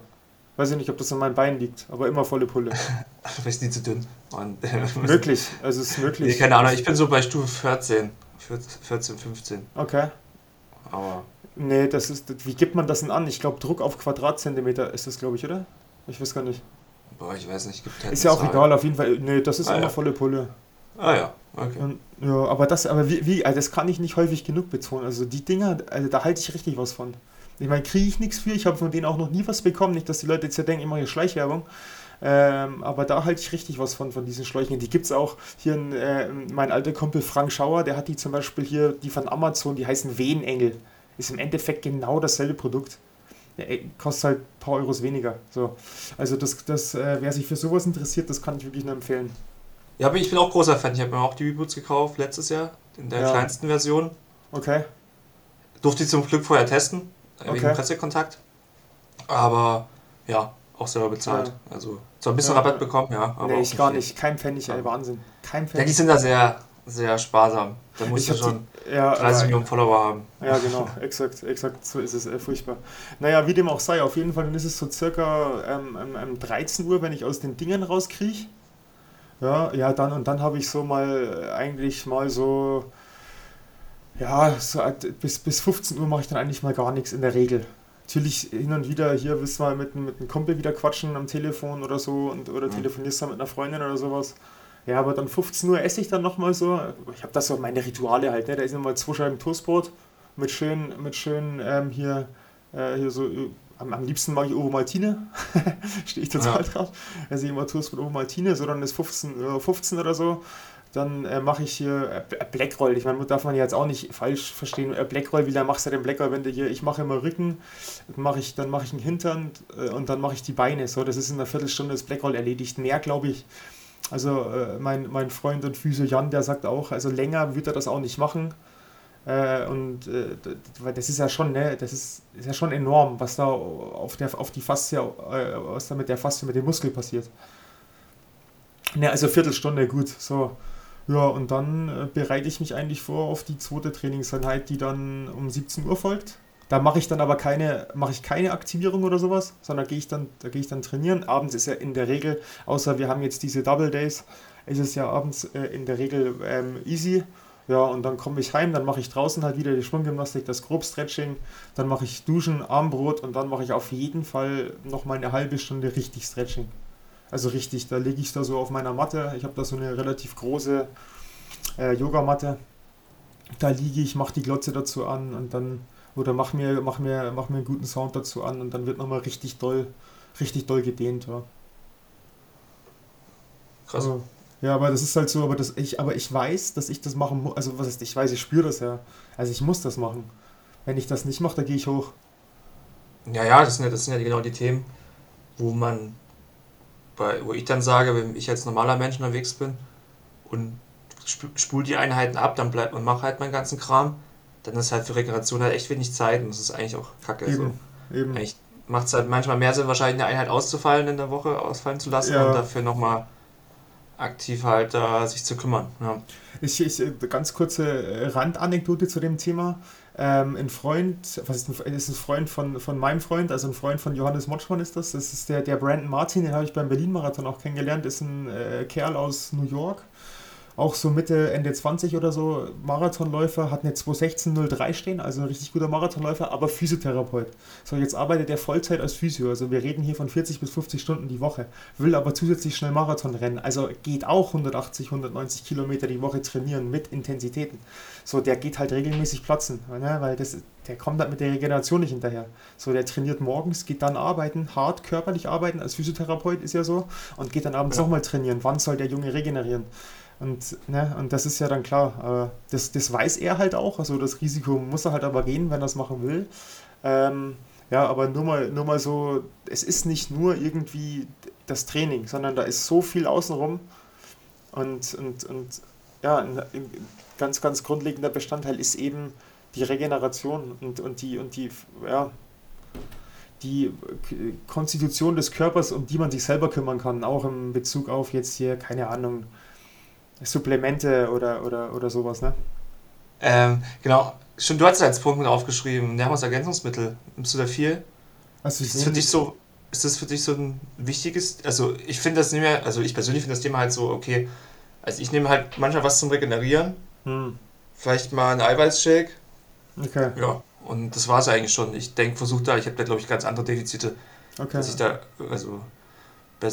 Weiß ich nicht, ob das an meinem Bein liegt, aber immer volle Pulle. <laughs> du bist nie zu dünn. Mann. <laughs> möglich, also es ist möglich. Nee, keine Ahnung, ich bin so bei Stufe 14. 14, 15. Okay. Aber Nee, das ist. Wie gibt man das denn an? Ich glaube, Druck auf Quadratzentimeter ist das, glaube ich, oder? Ich weiß gar nicht. Boah, ich weiß nicht, gibt halt Ist ja auch Zahl. egal, auf jeden Fall. Nee, das ist ah, immer ja. volle Pulle. Ah ja, okay. Und, ja, aber das, aber wie, wie, also das kann ich nicht häufig genug betonen. Also die Dinger, also da halte ich richtig was von. Ich meine, kriege ich nichts für, ich habe von denen auch noch nie was bekommen. Nicht, dass die Leute jetzt ja denken, immer hier Schleichwerbung. Ähm, aber da halte ich richtig was von, von diesen Schläuchen. Die gibt es auch hier, in, äh, mein alter Kumpel Frank Schauer, der hat die zum Beispiel hier, die von Amazon, die heißen Wehenengel. Ist im Endeffekt genau dasselbe Produkt. Kostet halt ein paar Euros weniger. So. Also das, das äh, wer sich für sowas interessiert, das kann ich wirklich nur empfehlen. Ja, ich bin auch großer Fan. Ich habe mir auch die Reboots gekauft letztes Jahr, in der ja. kleinsten Version. Okay. Durfte ich zum Glück vorher testen, okay. wegen Pressekontakt. Aber ja, auch selber bezahlt. Ja. Also zwar ein bisschen ja. Rabatt bekommen, ja. Aber nee, ich gar nicht. Kein Pfennig, ey, Wahnsinn. Kein Pfennig. Ja, die sind da sehr, sehr sparsam. Da musst du schon die, ja, 30 Millionen Follower haben. Ja, genau, <laughs> exakt, exakt, so ist es, äh, furchtbar. Naja, wie dem auch sei, auf jeden Fall, dann ist es so circa ähm, ähm, 13 Uhr, wenn ich aus den Dingen rauskriege. Ja, ja, dann und dann habe ich so mal äh, eigentlich mal so, ja, so bis, bis 15 Uhr mache ich dann eigentlich mal gar nichts in der Regel natürlich hin und wieder hier willst du mal mit, mit einem Kumpel wieder quatschen am Telefon oder so und, oder mhm. telefonierst dann mit einer Freundin oder sowas. Ja, aber dann 15 Uhr esse ich dann nochmal so. Ich habe das so meine Rituale halt, ne? Da ist nochmal zwei Scheiben Toastbrot mit schön, mit schön ähm, hier, äh, hier so. Am, am liebsten mag ich Ovomaltine. <laughs> Stehe ich total ja. drauf. Also immer Toastbrot Ovomaltine, so dann ist 15, 15 oder so dann äh, mache ich hier äh, Blackroll. Ich meine, darf man jetzt auch nicht falsch verstehen. Äh, Blackroll, wie lange machst du den Blackroll, wenn du hier, ich mache immer Rücken, mach ich, dann mache ich einen Hintern äh, und dann mache ich die Beine. So, das ist in einer Viertelstunde das Blackroll erledigt. Mehr, glaube ich. Also äh, mein, mein Freund und Physio Jan, der sagt auch, also länger wird er das auch nicht machen. Äh, und weil das ist ja schon, ne, das ist, ist ja schon enorm, was da auf der auf die Faszie, was da mit der Faszie, mit dem Muskel passiert. Ne, also Viertelstunde, gut, so. Ja, und dann äh, bereite ich mich eigentlich vor auf die zweite Trainingseinheit, die dann um 17 Uhr folgt. Da mache ich dann aber keine, mache ich keine Aktivierung oder sowas, sondern gehe ich dann, da gehe ich dann trainieren. Abends ist ja in der Regel, außer wir haben jetzt diese Double Days, ist es ja abends äh, in der Regel ähm, easy. Ja, und dann komme ich heim, dann mache ich draußen halt wieder die Schwunggymnastik, das Grobstretching, dann mache ich Duschen, Armbrot und dann mache ich auf jeden Fall noch mal eine halbe Stunde richtig Stretching. Also richtig, da lege ich da so auf meiner Matte. Ich habe da so eine relativ große äh, Yogamatte. Da liege ich, mache die Glotze dazu an und dann, oder mach mir, mach mir, mach mir einen guten Sound dazu an und dann wird nochmal richtig doll, richtig doll gedehnt. Ja. Krass. Also, ja, aber das ist halt so, aber das ich, aber ich weiß, dass ich das machen muss. Also was ist, ich weiß, ich spüre das ja. Also ich muss das machen. Wenn ich das nicht mache, dann gehe ich hoch. Ja, ja, das sind ja, das sind ja genau die Themen, wo man bei, wo ich dann sage, wenn ich als normaler Mensch unterwegs bin und spule die Einheiten ab, dann bleibt man macht halt meinen ganzen Kram, dann ist halt für Regeneration halt echt wenig Zeit und das ist eigentlich auch kacke. Eben, so. eben. Eigentlich macht es halt manchmal mehr Sinn, wahrscheinlich eine Einheit auszufallen in der Woche, ausfallen zu lassen ja. und dafür nochmal aktiv halt äh, sich zu kümmern. Ja. Ich, ich, äh, ganz kurze äh, Randanekdote zu dem Thema. Ähm, ein Freund, was ist ein, ist ein Freund von, von meinem Freund, also ein Freund von Johannes Motschmann ist das. Das ist der, der Brandon Martin, den habe ich beim Berlin-Marathon auch kennengelernt, ist ein äh, Kerl aus New York auch so Mitte, Ende 20 oder so Marathonläufer, hat eine 216.03 stehen, also ein richtig guter Marathonläufer, aber Physiotherapeut. So, jetzt arbeitet er Vollzeit als Physio, also wir reden hier von 40 bis 50 Stunden die Woche, will aber zusätzlich schnell Marathon rennen, also geht auch 180, 190 Kilometer die Woche trainieren mit Intensitäten. So, der geht halt regelmäßig platzen, ne, weil das, der kommt halt mit der Regeneration nicht hinterher. So, der trainiert morgens, geht dann arbeiten, hart körperlich arbeiten, als Physiotherapeut ist ja so, und geht dann abends ja. nochmal trainieren. Wann soll der Junge regenerieren? Und, ne, und das ist ja dann klar, äh, das, das weiß er halt auch, also das Risiko muss er halt aber gehen, wenn er es machen will. Ähm, ja, aber nur mal, nur mal so, es ist nicht nur irgendwie das Training, sondern da ist so viel außenrum. Und, und, und ja, ein, ein ganz, ganz grundlegender Bestandteil ist eben die Regeneration und, und die, und die, ja, die Konstitution des Körpers, um die man sich selber kümmern kann, auch im Bezug auf jetzt hier, keine Ahnung, Supplemente oder, oder, oder sowas, ne? Ähm, genau. Schon du hast als Punkt aufgeschrieben, Nahrungsergänzungsmittel. Nimmst du da viel? Also ist das für dich so, ist das für dich so ein wichtiges, also ich finde das nicht mehr, also ich persönlich finde das Thema halt so, okay, also ich nehme halt manchmal was zum Regenerieren, hm. vielleicht mal einen Eiweißshake. Okay. Ja, und das war es eigentlich schon. Ich denke, versuche da, ich habe da glaube ich ganz andere Defizite, okay. dass ich da, also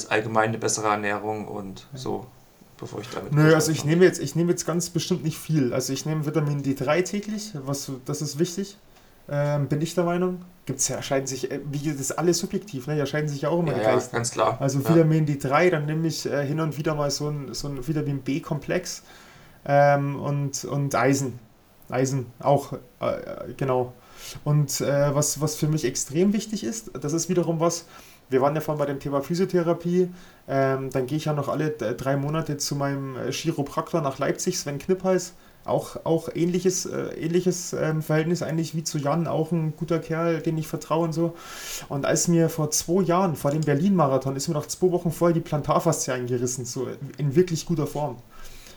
allgemein eine bessere Ernährung und so, bevor ich damit. Nö, also ich nehme jetzt, ich nehme jetzt ganz bestimmt nicht viel. Also ich nehme Vitamin D3 täglich, was das ist wichtig. Ähm, bin ich der Meinung. Gibt es ja, erscheinen sich, äh, wie das ist alles subjektiv, ne? Erscheinen sich ja auch immer ja, ja, ganz klar. Also Vitamin ja. D3, dann nehme ich äh, hin und wieder mal so ein, so ein Vitamin B-Komplex ähm, und, und Eisen. Eisen auch, äh, äh, genau. Und äh, was, was für mich extrem wichtig ist, das ist wiederum was, wir waren ja vorhin bei dem Thema Physiotherapie, ähm, dann gehe ich ja noch alle drei Monate zu meinem äh, Chiropraktor nach Leipzig, Sven Knipp heißt, auch, auch ähnliches, äh, ähnliches ähm, Verhältnis eigentlich wie zu Jan, auch ein guter Kerl, den ich vertraue und so. Und als mir vor zwei Jahren, vor dem Berlin-Marathon, ist mir noch zwei Wochen vorher die Plantarfaszie eingerissen, so in wirklich guter Form.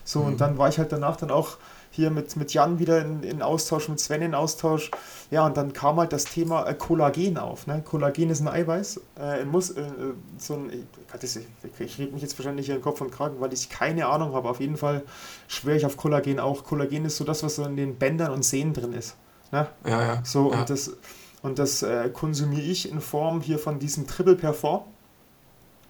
So, mhm. und dann war ich halt danach dann auch hier mit, mit Jan wieder in, in Austausch, mit Sven in Austausch. Ja, und dann kam halt das Thema äh, Kollagen auf. Ne? Kollagen ist ein Eiweiß. Äh, muss, äh, so ein, ich, ich rede mich jetzt wahrscheinlich hier in Kopf und Kragen, weil ich keine Ahnung habe. Auf jeden Fall schwöre ich auf Kollagen auch. Kollagen ist so das, was so in den Bändern und Sehnen drin ist. Ne? Ja, ja. So, ja. und das, und das äh, konsumiere ich in Form hier von diesem Triple Perform.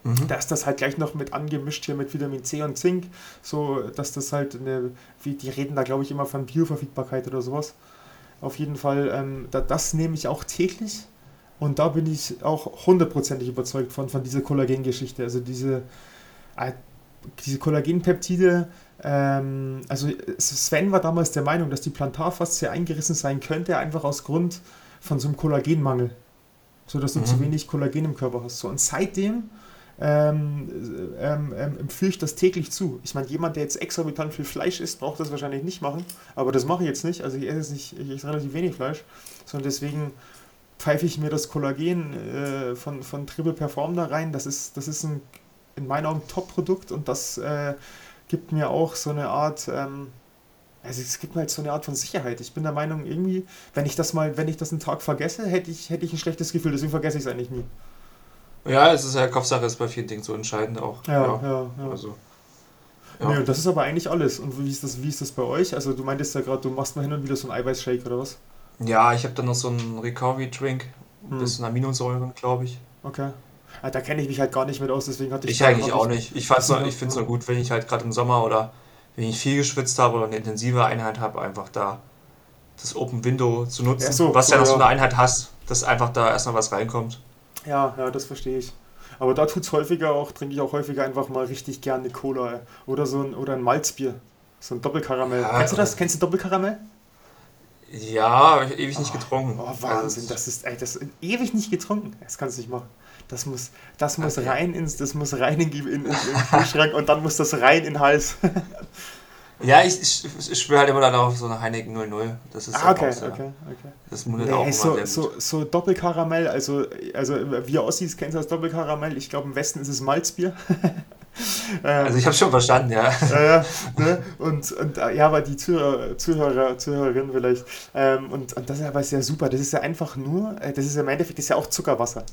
Mhm. Da ist das halt gleich noch mit angemischt hier mit Vitamin C und Zink, so dass das halt eine, wie die reden da glaube ich immer von Bioverfügbarkeit oder sowas. Auf jeden Fall, ähm, da, das nehme ich auch täglich und da bin ich auch hundertprozentig überzeugt von, von dieser Kollagengeschichte. Also diese, äh, diese Kollagenpeptide, ähm, also Sven war damals der Meinung, dass die Plantarfaszie eingerissen sein könnte, einfach aus Grund von so einem Kollagenmangel. So dass du mhm. zu wenig Kollagen im Körper hast. So, und seitdem ähm, ähm, ähm, empfehle ich das täglich zu. Ich meine, jemand, der jetzt exorbitant viel Fleisch isst, braucht das wahrscheinlich nicht machen. Aber das mache ich jetzt nicht. Also ich esse, nicht, ich esse relativ wenig Fleisch. Sondern deswegen pfeife ich mir das Kollagen äh, von, von Triple Perform da rein. Das ist, das ist ein in meinen Augen Top-Produkt und das äh, gibt mir auch so eine Art, ähm, also es gibt mir halt so eine Art von Sicherheit. Ich bin der Meinung, irgendwie, wenn ich das mal, wenn ich das einen Tag vergesse, hätte ich, hätte ich ein schlechtes Gefühl, deswegen vergesse ich es eigentlich nie. Ja, es ist ja Kopfsache, ist bei vielen Dingen so entscheidend auch. Ja, ja, ja. ja. Also, ja. Nee, das ist aber eigentlich alles. Und wie ist das, wie ist das bei euch? Also du meintest ja gerade, du machst mal hin und wieder so einen Eiweißshake oder was? Ja, ich habe dann noch so einen Recovery-Drink, ein hm. bisschen Aminosäuren, glaube ich. Okay. Ah, da kenne ich mich halt gar nicht mit aus, deswegen hatte ich. Ich eigentlich auch nicht. Ich, ich finde es nur gut, wenn ich halt gerade im Sommer oder wenn ich viel geschwitzt habe oder eine intensive Einheit habe, einfach da das Open Window zu nutzen, so, was so, ja noch so eine Einheit hast, dass einfach da erstmal was reinkommt. Ja, ja, das verstehe ich. Aber da tut es häufiger auch, trinke ich auch häufiger einfach mal richtig gerne Cola oder so ein, oder ein Malzbier. So ein Doppelkaramell. Ja, Kennst du das? Kennst du Doppelkaramell? Ja, habe ich ewig oh, nicht getrunken. Oh, Wahnsinn, also, das ist, ey, das ist ewig nicht getrunken. Das kannst du nicht machen. Das muss, das muss okay. rein ins, das muss rein in, in, in, in den Kühlschrank und dann muss das rein in den Hals. <laughs> Ja, ich, ich, ich schwöre halt immer dann auf so eine Heineken 00. Das ist ah, okay, okay, okay. Das mundet nee, auch immer so, so, so Doppelkaramell, also, also wir Ossis kennen das Doppelkaramell. Ich glaube, im Westen ist es Malzbier. <laughs> Ähm, also ich habe schon verstanden, ja. ja ne? und, und äh, ja, aber die Zuhörer, Zuhörer Zuhörerinnen vielleicht. Ähm, und, und das ist aber sehr super. Das ist ja einfach nur, äh, das ist ja im Endeffekt das ist ja auch Zuckerwasser.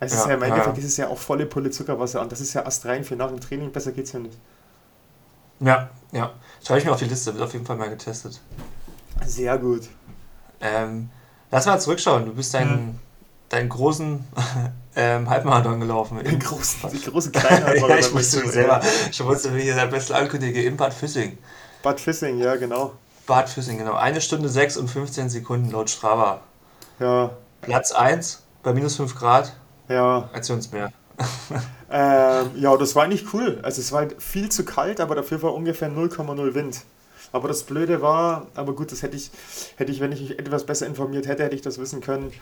Es ja, ist ja im Endeffekt, ja. das ist ja auch volle Pulle Zuckerwasser und das ist ja astrein für nach dem Training, besser geht's ja nicht. Ja, ja. Schreibe ich mir auf die Liste, wird auf jeden Fall mal getestet. Sehr gut. Ähm, lass mal zurückschauen. Du bist deinen, hm. deinen großen <laughs> ähm, Halbmarathon gelaufen. Den großen, die große kleine <laughs> Halbmarathon. ja, ich musste selber, ich musste mir hier der beste ankündige in Bad Füssing. Bad Füssing, ja, genau. Bad Füssing, genau. Eine Stunde 6 und 15 Sekunden laut Strava. Ja. Platz 1 bei minus 5 Grad. Ja. Erzähl uns mehr. <laughs> ähm, ja, das war eigentlich cool. Also es war halt viel zu kalt, aber dafür war ungefähr 0,0 Wind. Aber das Blöde war, aber gut, das hätte ich, hätte ich, wenn ich mich etwas besser informiert hätte, hätte ich das wissen können.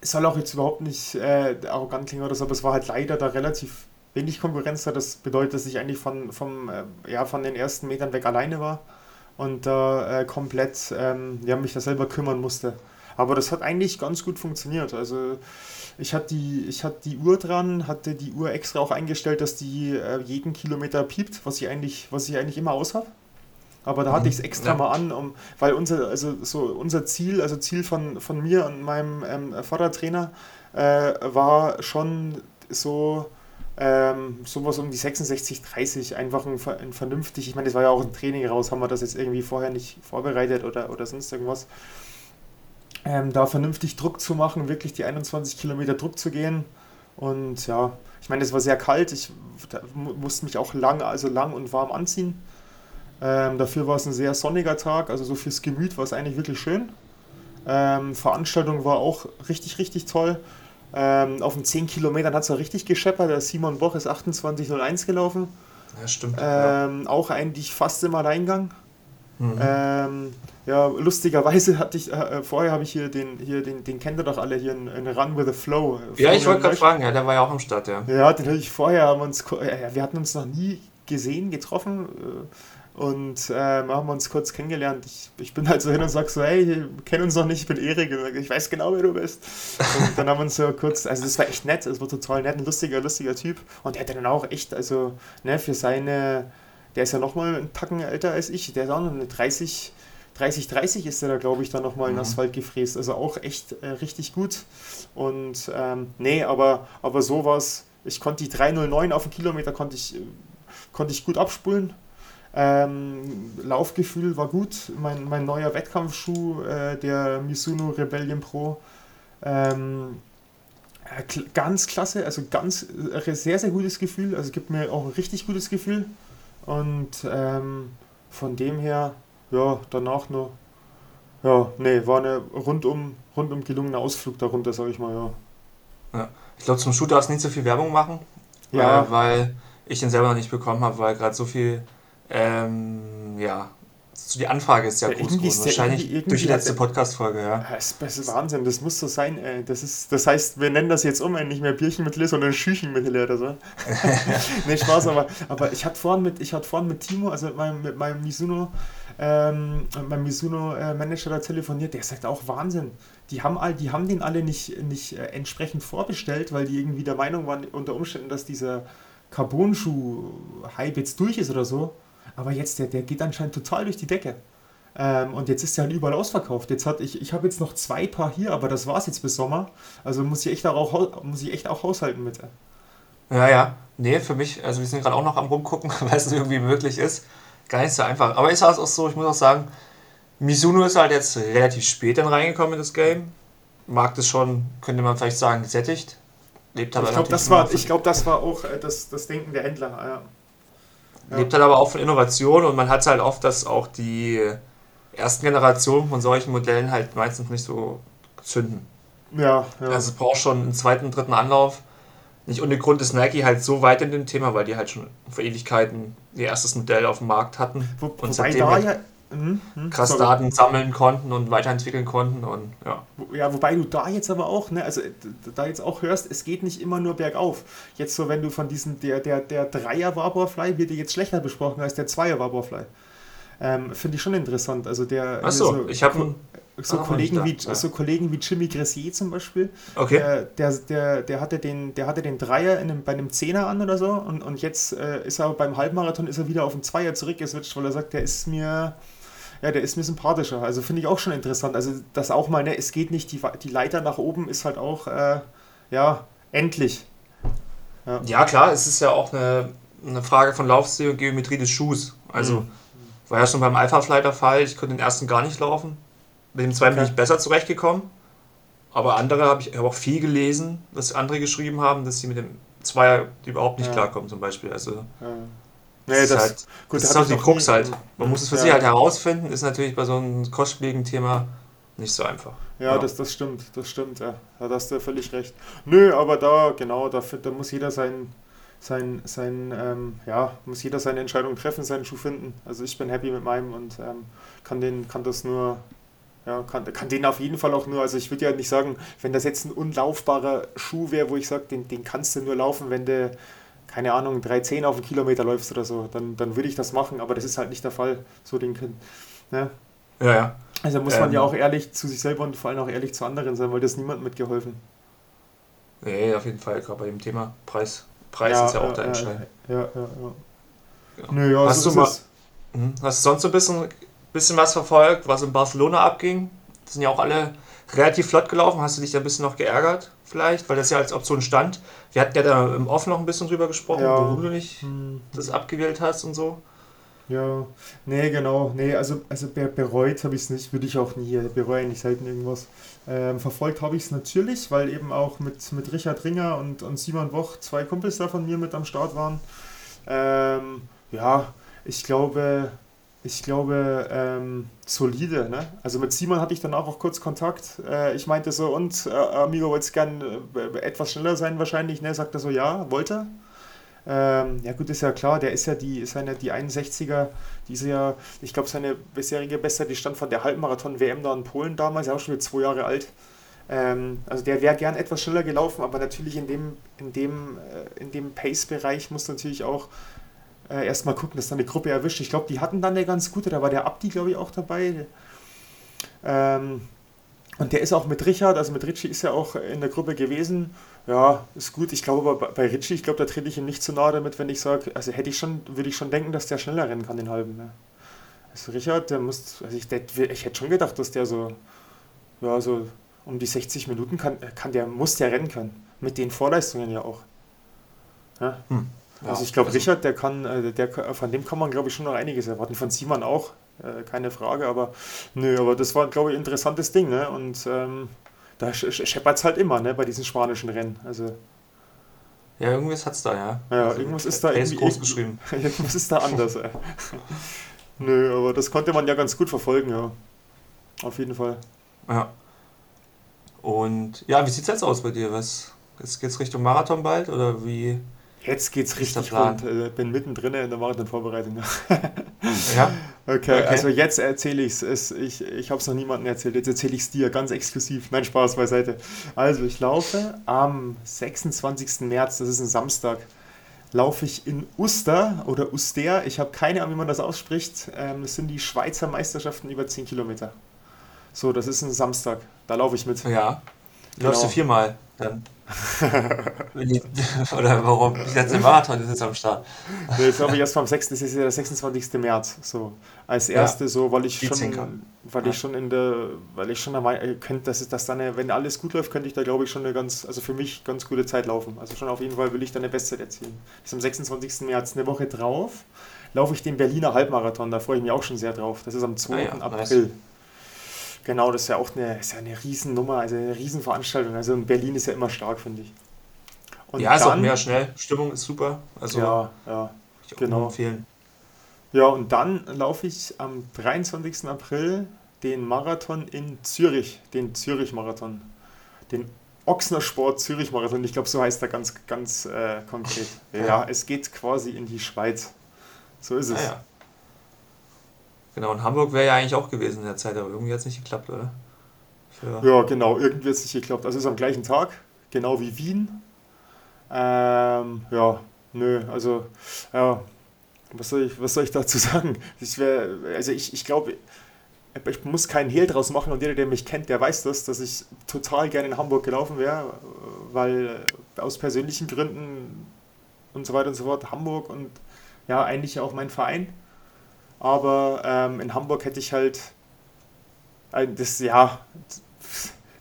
Es soll auch jetzt überhaupt nicht äh, arrogant klingen oder so, aber es war halt leider da relativ wenig Konkurrenz da. Das bedeutet, dass ich eigentlich von, vom, äh, ja, von den ersten Metern weg alleine war und da äh, komplett ähm, ja, mich da selber kümmern musste. Aber das hat eigentlich ganz gut funktioniert. Also ich hatte die, ich hatte die Uhr dran, hatte die Uhr extra auch eingestellt, dass die äh, jeden Kilometer piept, was ich eigentlich, was ich eigentlich immer aus habe. Aber da hatte mhm. ich es extra ja. mal an, um, weil unser, also so unser Ziel, also Ziel von, von mir und meinem ähm, Fahrradtrainer äh, war schon so ähm, sowas um die 66, 30, einfach ein, ein, vernünftig, ich meine, das war ja auch ein Training raus, haben wir das jetzt irgendwie vorher nicht vorbereitet oder, oder sonst irgendwas ähm, da vernünftig Druck zu machen, wirklich die 21 Kilometer Druck zu gehen Und ja, ich meine, es war sehr kalt. Ich musste mich auch lang, also lang und warm anziehen. Ähm, dafür war es ein sehr sonniger Tag, also so fürs Gemüt war es eigentlich wirklich schön. Ähm, Veranstaltung war auch richtig, richtig toll. Ähm, auf den 10 Kilometern hat es auch richtig gescheppert. Der Simon Boch ist 28.01 gelaufen. Ja, stimmt. Ähm, ja. Auch eigentlich fast im Alleingang. Mhm. Ähm, ja, lustigerweise hatte ich, äh, vorher habe ich hier den, hier den, den kennt ihr doch alle, hier einen Run with the Flow. Ja, ich wollte gerade fragen, ja, der war ja auch am Start, ja. Ja, den hatte ich vorher, haben uns, äh, wir hatten uns noch nie gesehen, getroffen. Äh, und äh, haben uns kurz kennengelernt. Ich, ich bin halt so hin und sag so, hey, wir kennen uns noch nicht, ich bin Erik. Ich weiß genau, wer du bist. Und dann haben wir uns so kurz, also das war echt nett, es war total nett, ein lustiger, lustiger Typ. Und der hat dann auch echt, also ne, für seine, der ist ja nochmal ein Tacken älter als ich, der ist auch noch eine 30, 30, 30 ist der da, glaube ich, dann nochmal in mhm. Asphalt gefräst. Also auch echt äh, richtig gut. Und ähm, nee, aber, aber sowas, ich konnte die 309 auf den Kilometer, konnte ich, konnte ich gut abspulen ähm, Laufgefühl war gut. Mein, mein neuer Wettkampfschuh, äh, der Mizuno Rebellion Pro, ähm, äh, ganz klasse, also ganz äh, sehr, sehr gutes Gefühl. Also gibt mir auch ein richtig gutes Gefühl. Und ähm, von dem her, ja, danach nur, ja, nee, war eine rundum, rundum gelungene Ausflug darunter, sage ich mal, ja. ja. Ich glaube, zum Schuh darfst du nicht so viel Werbung machen, ja. Äh, weil ich den selber noch nicht bekommen habe, weil gerade so viel ähm, ja, so die Anfrage ist ja, ja groß geworden. Wahrscheinlich irgendwie, irgendwie durch die letzte Podcast-Folge, ja. Das ist Wahnsinn, das muss so sein. Ey. Das, ist, das heißt, wir nennen das jetzt um, nicht mehr Bierchen mit Liz, sondern Schüchen mit Hille oder so. <laughs> <laughs> nee, Spaß, aber, aber ich hatte vorhin mit, ich hatte vorhin mit Timo, also mit meinem, mit meinem Mizuno, ähm, meinem Mizuno-Manager da telefoniert, der sagt auch Wahnsinn. Die haben, all, die haben den alle nicht, nicht äh, entsprechend vorbestellt, weil die irgendwie der Meinung waren, unter Umständen, dass dieser Carbon-Schuh-Hype jetzt durch ist oder so. Aber jetzt, der, der geht anscheinend total durch die Decke. Ähm, und jetzt ist der halt überall ausverkauft. Jetzt hat ich, ich habe jetzt noch zwei Paar hier, aber das war es jetzt bis Sommer. Also muss ich echt auch, muss ich echt auch haushalten mit. Ja, ja. Nee, für mich, also wir sind gerade auch noch am rumgucken, <laughs> weil es irgendwie möglich ist. Gar nicht so einfach. Aber ist halt auch so, ich muss auch sagen, Mizuno ist halt jetzt relativ spät dann reingekommen in das Game. Markt ist schon, könnte man vielleicht sagen, gesättigt. Lebt aber ich glaube, das, war, glaub, das war auch äh, das, das Denken der Händler. Ja. Ja. Lebt halt aber auch von Innovation und man hat halt oft, dass auch die ersten Generationen von solchen Modellen halt meistens nicht so zünden. Ja, ja. Also es braucht schon einen zweiten, dritten Anlauf. Nicht ohne Grund ist Nike halt so weit in dem Thema, weil die halt schon vor Ewigkeiten ihr erstes Modell auf dem Markt hatten. Wo, und seitdem da halt ja Mhm, mhm, krass sorry. Daten sammeln konnten und weiterentwickeln konnten und ja. Ja, wobei du da jetzt aber auch, ne, also da jetzt auch hörst, es geht nicht immer nur bergauf. Jetzt so, wenn du von diesem, der, der, der Dreier Warborfly wird dir jetzt schlechter besprochen als der Zweier Warborfly. Ähm, Finde ich schon interessant. Also der. Achso, so, ich habe so, Kollegen wie, ja. so Kollegen wie Jimmy Gressier zum Beispiel, okay. äh, der, der, der, hatte den, der hatte den Dreier in einem, bei einem Zehner an oder so und, und jetzt äh, ist er beim Halbmarathon ist er wieder auf den Zweier zurückgeswitcht, weil er sagt, der ist mir ja, der ist mir sympathischer. Also finde ich auch schon interessant. Also das auch mal, ne, es geht nicht, die, die Leiter nach oben ist halt auch, äh, ja, endlich. Ja. ja. klar, es ist ja auch eine, eine Frage von Laufstil und Geometrie des Schuhs. Also mhm. war ja schon beim Alpha Fly der Fall, ich konnte den ersten gar nicht laufen. Mit dem zweiten okay. bin ich besser zurechtgekommen. Aber andere habe ich habe auch viel gelesen, was andere geschrieben haben, dass sie mit dem Zweier überhaupt nicht ja. klarkommen, zum Beispiel. Also ja. Nee, das, das, halt, gut, das ist halt die Krux halt. Man muss es für ja. sich halt herausfinden, ist natürlich bei so einem kostspieligen Thema nicht so einfach. Ja, ja, Das, das stimmt, das stimmt, ja. Da hast du völlig recht. Nö, aber da, genau, da, da muss jeder sein, sein, sein ähm, ja, muss jeder seine Entscheidung treffen, seinen Schuh finden. Also ich bin happy mit meinem und ähm, kann den, kann das nur, ja, kann, kann den auf jeden Fall auch nur, also ich würde ja nicht sagen, wenn das jetzt ein unlaufbarer Schuh wäre, wo ich sage, den, den kannst du nur laufen, wenn du keine Ahnung, 3,10 auf einen Kilometer läufst oder so, dann, dann würde ich das machen, aber das ist halt nicht der Fall, so den Kind. Ne? Ja, ja. Also muss man ähm, ja auch ehrlich zu sich selber und vor allem auch ehrlich zu anderen sein, weil das niemand mitgeholfen. Nee, auf jeden Fall, gerade bei dem Thema Preis. Preis ja, ist ja auch der Entscheid. Ja, ja, ja. ja. Nö, ja hast, so du mal, mhm. hast du sonst so ein bisschen, bisschen was verfolgt, was in Barcelona abging? Das sind ja auch alle relativ flott gelaufen. Hast du dich da ein bisschen noch geärgert, vielleicht? Weil das ja als Option stand. Wir hatten ja da im Off noch ein bisschen drüber gesprochen, ja. warum du nicht hm. das abgewählt hast und so. Ja, nee, genau. Nee, also, also bereut habe ich es nicht, würde ich auch nie. Bereue eigentlich selten irgendwas. Ähm, verfolgt habe ich es natürlich, weil eben auch mit, mit Richard Ringer und, und Simon Woch zwei Kumpels da von mir mit am Start waren. Ähm, ja, ich glaube, ich glaube, ähm, solide. Ne? Also mit Simon hatte ich dann auch kurz Kontakt. Äh, ich meinte so, und äh, Amigo wollte gern äh, etwas schneller sein wahrscheinlich. Ne? Sagt er so, ja, wollte ähm, ja gut, ist ja klar, der ist ja die, ist eine, die 61er, diese ja, ich glaube seine bisherige Bestzeit, die stand von der Halbmarathon-WM da in Polen damals, ja auch schon wieder zwei Jahre alt. Ähm, also der wäre gern etwas schneller gelaufen, aber natürlich in dem, in dem, äh, in dem Pace-Bereich muss natürlich auch äh, erstmal gucken, dass dann eine Gruppe erwischt. Ich glaube, die hatten dann eine ganz gute, da war der Abdi, glaube ich, auch dabei. Ähm, und der ist auch mit Richard, also mit Richie ist er auch in der Gruppe gewesen. Ja, ist gut. Ich glaube aber bei Richie, ich glaube, da trete ich ihm nicht zu nahe damit, wenn ich sage, also hätte ich schon, würde ich schon denken, dass der schneller rennen kann, den halben. Ne? Also Richard, der muss, also ich, der, ich hätte schon gedacht, dass der so, ja, so um die 60 Minuten kann, kann der, muss der rennen können. Mit den Vorleistungen ja auch. Ja? Hm. Ja, also ich glaube, also Richard, der kann, äh, der, von dem kann man, glaube ich, schon noch einiges erwarten. Von Simon auch, äh, keine Frage, aber nö, aber das war, glaube ich, ein interessantes Ding, ne? Und ähm, da scheppert es halt immer, ne, bei diesen spanischen Rennen. Also. Ja, irgendwas hat es da, ja. Ja, also, irgendwas ist da irgendwie. groß geschrieben. <laughs> irgendwas ist da anders, ey. <laughs> Nö, aber das konnte man ja ganz gut verfolgen, ja. Auf jeden Fall. Ja. Und ja, wie sieht es jetzt aus bei dir? Was, jetzt geht's Richtung Marathon bald oder wie? Jetzt geht's richtig rund. Ich äh, bin mittendrin in der Marathon-Vorbereitung. <laughs> ja. Okay, okay, also jetzt erzähle ich's. es. Ich, ich habe es noch niemandem erzählt. Jetzt erzähle ich es dir ganz exklusiv. Nein, Spaß beiseite. Also, ich laufe am 26. März, das ist ein Samstag, laufe ich in Uster oder Uster. Ich habe keine Ahnung, wie man das ausspricht. Ähm, das sind die Schweizer Meisterschaften über 10 Kilometer. So, das ist ein Samstag. Da laufe ich mit. Ja. Genau. Läufst du viermal dann? <laughs> Oder warum? Ich letzte Marathon ist jetzt am Start. Nee, jetzt habe ich erst vom 6. Das ist ja der 26. März. So. Als erste, ja, so, weil ich schon, weil ja. ich schon in der, weil ich schon könnte, dass es das dann, wenn alles gut läuft, könnte ich da glaube ich schon eine ganz, also für mich ganz gute Zeit laufen. Also schon auf jeden Fall will ich da eine Bestzeit erzielen. Das ist am 26. März. Eine Woche drauf laufe ich den Berliner Halbmarathon. Da freue ich mich auch schon sehr drauf. Das ist am 2. Ah ja, April. Nice. Genau, das ist ja auch eine, ist ja eine Riesennummer, also eine Riesenveranstaltung. Also in Berlin ist ja immer stark, finde ich. Und ja, dann, ist auch mehr schnell. Stimmung ist super. Also ja, ja, ich genau. empfehlen. Ja, und dann laufe ich am 23. April den Marathon in Zürich, den Zürich-Marathon. Den Ochsner Sport Zürich-Marathon. Ich glaube, so heißt er ganz, ganz äh, konkret. Ja, ja, es geht quasi in die Schweiz. So ist es. Ah, ja. Genau, und Hamburg wäre ja eigentlich auch gewesen in der Zeit, aber irgendwie hat es nicht geklappt, oder? Für ja, genau, irgendwie hat es nicht geklappt. Also es ist am gleichen Tag, genau wie Wien. Ähm, ja, nö, also, ja, was soll ich, was soll ich dazu <laughs> sagen? Ich wär, also ich, ich glaube, ich muss keinen Hehl draus machen und jeder, der mich kennt, der weiß das, dass ich total gerne in Hamburg gelaufen wäre, weil aus persönlichen Gründen und so weiter und so fort Hamburg und ja, eigentlich auch mein Verein. Aber ähm, in Hamburg hätte ich halt äh, das, ja,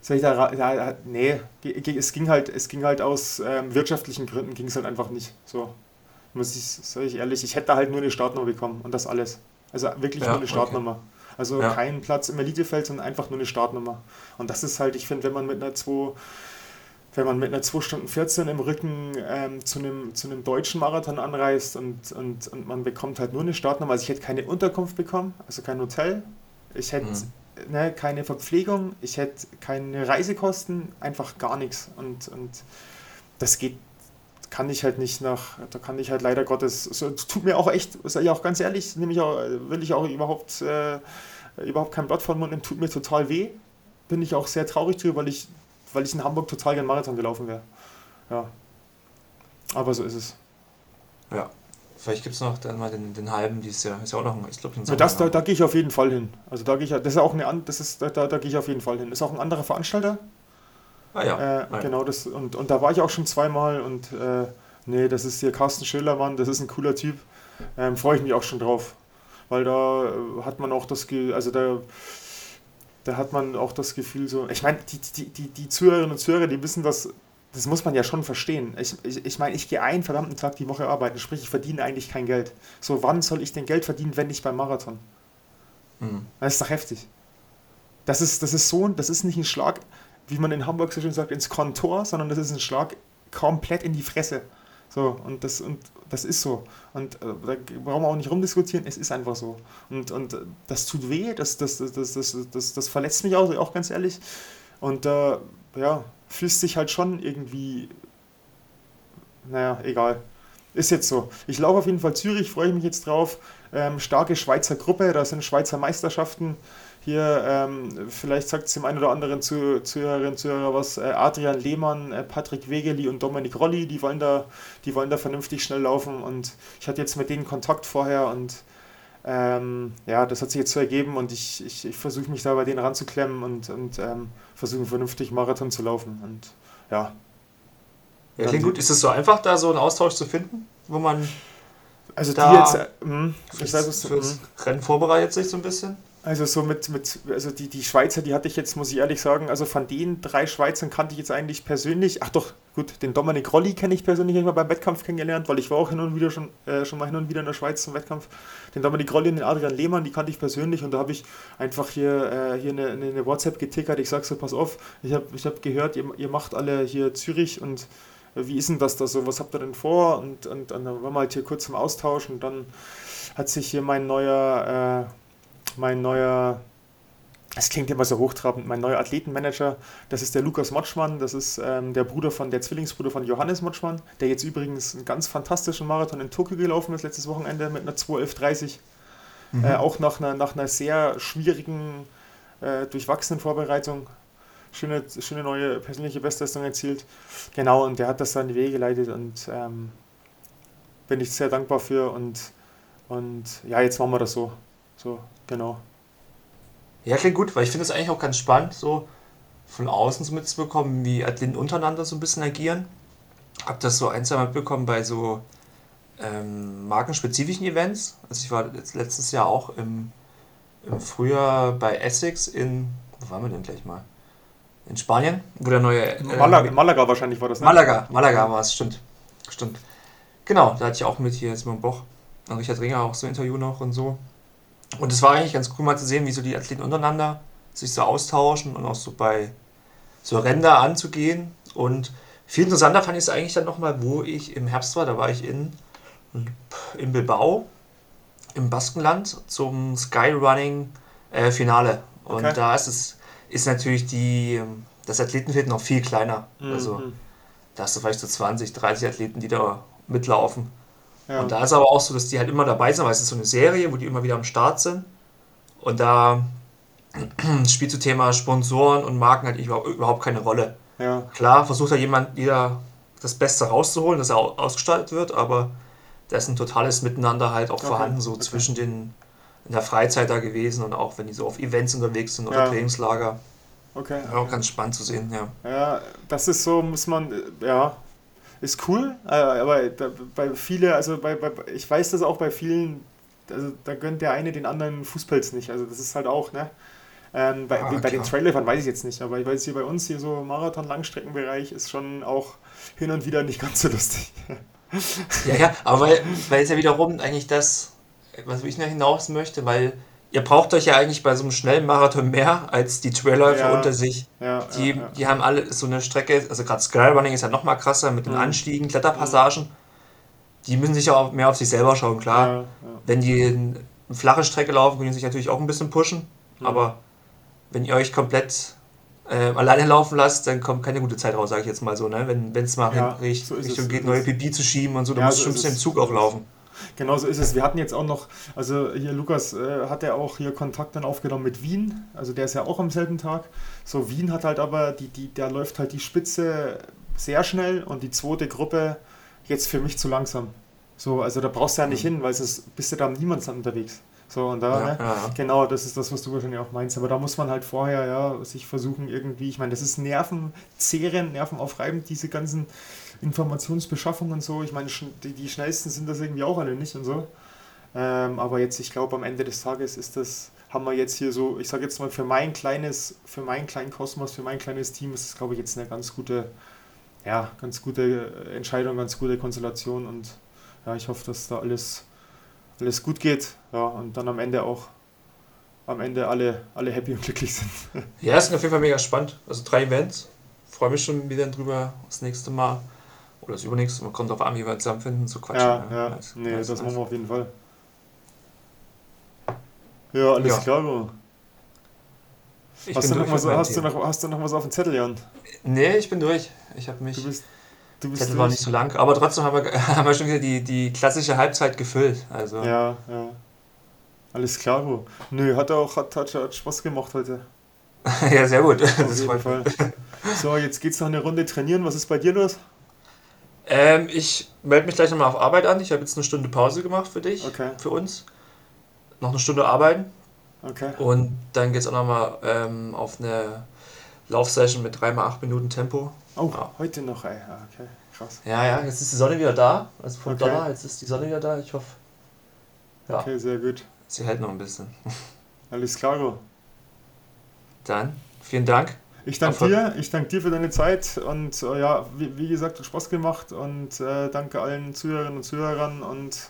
soll ich da, ja, nee, es ging halt, es ging halt aus ähm, wirtschaftlichen Gründen ging es halt einfach nicht. So, muss ich, sag ich ehrlich, ich hätte da halt nur eine Startnummer bekommen und das alles. Also wirklich ja, nur eine Startnummer. Okay. Also ja. kein Platz im Elitefeld, sondern einfach nur eine Startnummer. Und das ist halt, ich finde, wenn man mit einer 2 wenn man mit einer 2 Stunden 14 im Rücken ähm, zu, einem, zu einem deutschen Marathon anreist und, und, und man bekommt halt nur eine Startnummer. Also ich hätte keine Unterkunft bekommen, also kein Hotel. Ich hätte mhm. ne, keine Verpflegung, ich hätte keine Reisekosten, einfach gar nichts. Und, und das geht, kann ich halt nicht nach, da kann ich halt leider Gottes, so, tut mir auch echt, sage ich auch ganz ehrlich, nämlich auch, will ich auch überhaupt, äh, überhaupt kein Blatt von Mund nehmen, tut mir total weh. Bin ich auch sehr traurig drüber, weil ich weil ich in Hamburg total gern Marathon gelaufen wäre. Ja. Aber so ist es. Ja. Vielleicht gibt es noch dann mal den, den halben dieses Jahr. Ist ja auch noch ein, ich glaube, ja, das, da, da gehe ich auf jeden Fall hin. Also da gehe ich, das ist auch eine, das ist, da, da, da gehe ich auf jeden Fall hin. Ist auch ein anderer Veranstalter. Ah ja. Äh, ah, genau, das, und, und da war ich auch schon zweimal und äh, nee, das ist hier Carsten Schillermann, das ist ein cooler Typ. Ähm, Freue ich mich auch schon drauf. Weil da äh, hat man auch das, also da da hat man auch das Gefühl so, ich meine, die, die, die, die Zuhörerinnen und Zuhörer, die wissen das, das muss man ja schon verstehen. Ich, ich, ich meine, ich gehe einen verdammten Tag die Woche arbeiten, sprich, ich verdiene eigentlich kein Geld. So, wann soll ich denn Geld verdienen, wenn nicht beim Marathon? Mhm. Das ist doch heftig. Das ist, das ist so, das ist nicht ein Schlag, wie man in Hamburg so schön sagt, ins Kontor, sondern das ist ein Schlag komplett in die Fresse. So, und das, und das ist so. Und äh, da brauchen wir auch nicht rumdiskutieren, es ist einfach so. Und, und das tut weh, das, das, das, das, das, das, das verletzt mich auch, auch ganz ehrlich. Und äh, ja, fühlt sich halt schon irgendwie, naja, egal. Ist jetzt so. Ich laufe auf jeden Fall Zürich, freue ich mich jetzt drauf. Ähm, starke Schweizer Gruppe, da sind Schweizer Meisterschaften. Hier, ähm, vielleicht sagt es dem einen oder anderen zu, Zuhörerinnen Zuhörer was, äh, Adrian Lehmann, äh, Patrick Wegeli und Dominik Rolli, die wollen, da, die wollen da vernünftig schnell laufen und ich hatte jetzt mit denen Kontakt vorher und ähm, ja, das hat sich jetzt so ergeben und ich, ich, ich versuche mich da bei denen ranzuklemmen und, und ähm, versuche vernünftig Marathon zu laufen und ja. Ja, klingt gut. Ist es so einfach, da so einen Austausch zu finden, wo man also die jetzt, äh, mh, ich weiß, was, fürs Rennen vorbereitet sich so ein bisschen? Also so mit, mit also die, die Schweizer, die hatte ich jetzt, muss ich ehrlich sagen, also von den drei Schweizern kannte ich jetzt eigentlich persönlich, ach doch, gut, den Dominik Rolli kenne ich persönlich immer beim Wettkampf kennengelernt, weil ich war auch hin und wieder schon, äh, schon mal hin und wieder in der Schweiz zum Wettkampf. Den Dominik Rolli und den Adrian Lehmann, die kannte ich persönlich und da habe ich einfach hier, äh, hier eine, eine WhatsApp getickert, ich sag so, pass auf, ich habe ich hab gehört, ihr, ihr macht alle hier Zürich und äh, wie ist denn das da so, was habt ihr denn vor? Und, und, und dann waren wir halt hier kurz zum Austausch und dann hat sich hier mein neuer... Äh, mein neuer, es klingt immer so hochtrabend, mein neuer Athletenmanager, das ist der Lukas Motschmann, das ist ähm, der Bruder von, der Zwillingsbruder von Johannes Motschmann, der jetzt übrigens einen ganz fantastischen Marathon in Tokio gelaufen ist, letztes Wochenende mit einer 2.11.30. Mhm. Äh, auch nach einer, nach einer sehr schwierigen, äh, durchwachsenen Vorbereitung. Schöne, schöne neue persönliche Bestleistung erzielt. Genau, und der hat das dann in die Wege geleitet und ähm, bin ich sehr dankbar für und, und ja, jetzt machen wir das so. So, genau. Ja, klingt gut, weil ich finde es eigentlich auch ganz spannend, so von außen so mitzubekommen, wie Athleten untereinander so ein bisschen agieren. Hab das so ein, zwei Mal mitbekommen bei so ähm, markenspezifischen Events. Also ich war letztes Jahr auch im, im Frühjahr bei Essex in, wo waren wir denn gleich mal? In Spanien, wo der neue... Äh, Malaga, Malaga wahrscheinlich war das, ne? Malaga, Malaga war es, stimmt. Stimmt. Genau, da hatte ich auch mit hier Simon Boch und Richard Ringer auch so ein Interview noch und so. Und es war eigentlich ganz cool mal zu sehen, wie so die Athleten untereinander sich so austauschen und auch so bei so Ränder anzugehen. Und viel interessanter fand ich es eigentlich dann nochmal, wo ich im Herbst war. Da war ich in, in Bilbao, im Baskenland, zum Skyrunning äh, Finale. Und okay. da ist es ist natürlich die, das Athletenfeld noch viel kleiner. Mhm. Also da hast du vielleicht so 20, 30 Athleten, die da mitlaufen. Ja. Und da ist aber auch so, dass die halt immer dabei sind, weil es ist so eine Serie, wo die immer wieder am Start sind. Und da <clears throat> spielt das Thema Sponsoren und Marken halt überhaupt keine Rolle. Ja. Klar versucht da jemand wieder das Beste rauszuholen, dass er ausgestaltet wird, aber da ist ein totales Miteinander halt auch okay. vorhanden, so okay. zwischen den in der Freizeit da gewesen und auch wenn die so auf Events unterwegs sind oder ja. Trainingslager. Okay. Auch ganz spannend zu sehen, ja. Ja, das ist so, muss man, ja, ist cool, äh, aber bei viele, also bei, bei, ich weiß das auch bei vielen, also da gönnt der eine den anderen Fußpilz nicht. Also das ist halt auch, ne? Ähm, bei, ah, bei den Trailläufern weiß ich jetzt nicht, aber ich weiß hier bei uns hier so Marathon-Langstreckenbereich ist schon auch hin und wieder nicht ganz so lustig. ja, ja, aber weil, weil es ja wiederum eigentlich das, was ich noch hinaus möchte, weil ihr braucht euch ja eigentlich bei so einem schnellen Marathon mehr als die Trailläufer ja, unter sich. Ja, die, ja, die haben alle so eine Strecke, also gerade Skyrunning ist ja noch mal krasser mit den mhm. Anstiegen, Kletterpassagen. Die müssen sich ja auch mehr auf sich selber schauen, klar. Wenn die eine flache Strecke laufen, können die sich natürlich auch ein bisschen pushen. Mhm. Aber wenn ihr euch komplett äh, alleine laufen lasst, dann kommt keine gute Zeit raus, sage ich jetzt mal so. Ne? Wenn es mal ja, Richtung so geht, neue Pipi zu schieben und so, dann ja, musst du schon ein bisschen im Zug auch laufen. Genau so ist es. Wir hatten jetzt auch noch, also hier Lukas äh, hat ja auch hier Kontakt dann aufgenommen mit Wien. Also der ist ja auch am selben Tag. So, Wien hat halt aber, die, die, da läuft halt die Spitze sehr schnell und die zweite Gruppe jetzt für mich zu langsam. So, also da brauchst du ja nicht mhm. hin, weil es bist du da niemand unterwegs. So, und da, ja, ne? ja. genau, das ist das, was du wahrscheinlich auch meinst. Aber da muss man halt vorher, ja, sich versuchen irgendwie, ich meine, das ist nervenzehrend, nervenaufreibend, diese ganzen Informationsbeschaffung und so. Ich meine, die, die schnellsten sind das irgendwie auch alle nicht und so. Ähm, aber jetzt, ich glaube, am Ende des Tages ist das, haben wir jetzt hier so, ich sage jetzt mal, für mein kleines, für meinen kleinen Kosmos, für mein kleines Team ist das, glaube ich, jetzt eine ganz gute, ja, ganz gute Entscheidung, ganz gute Konstellation und ja, ich hoffe, dass da alles, alles gut geht. Ja, und dann am Ende auch am Ende alle, alle happy und glücklich sind. <laughs> Ja, es ist auf jeden Fall mega spannend. Also drei Events. Freue mich schon wieder drüber das nächste Mal. Oder das übernächste. Man kommt auf an, wie wir zusammenfinden, zu quatschen. Ja, ja. ja. nee, nice, das nice. machen wir auf jeden Fall. Ja, alles ja. klar, Bro. Hast du, noch was, hast, du noch, hast du noch was auf dem Zettel, Jan? Nee, ich bin durch. Ich habe mich. Du bist, du bist Zettel durch. war nicht so lang, aber trotzdem haben wir, <laughs> haben wir schon wieder die, die klassische Halbzeit gefüllt. Also. Ja, ja. Alles klar, Bro. Nö, hat auch hat, hat, hat Spaß gemacht heute. <laughs> ja, sehr gut. Auf das jeden Fall. So, jetzt geht's noch eine Runde trainieren. Was ist bei dir los? Ähm, ich melde mich gleich nochmal auf Arbeit an. Ich habe jetzt eine Stunde Pause gemacht für dich, okay. für uns. Noch eine Stunde arbeiten. Okay. Und dann geht es auch nochmal ähm, auf eine Laufsession mit 3x8 Minuten Tempo. Oh, ja. heute noch, ey. Ah, okay, krass. Ja, ja, jetzt ist die Sonne wieder da. Also vom okay. Donner, jetzt ist die Sonne wieder da. Ich hoffe. Ja. Okay, sehr gut. Sie hält noch ein bisschen. Alles klar. Dann, vielen Dank. Ich danke dir, ich danke dir für deine Zeit und äh, ja, wie, wie, gesagt, hat Spaß gemacht und äh, danke allen Zuhörerinnen und Zuhörern und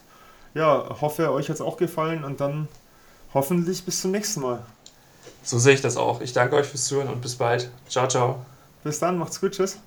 ja, hoffe, euch hat es auch gefallen und dann hoffentlich bis zum nächsten Mal. So sehe ich das auch. Ich danke euch fürs Zuhören und bis bald. Ciao, ciao. Bis dann, macht's gut, tschüss.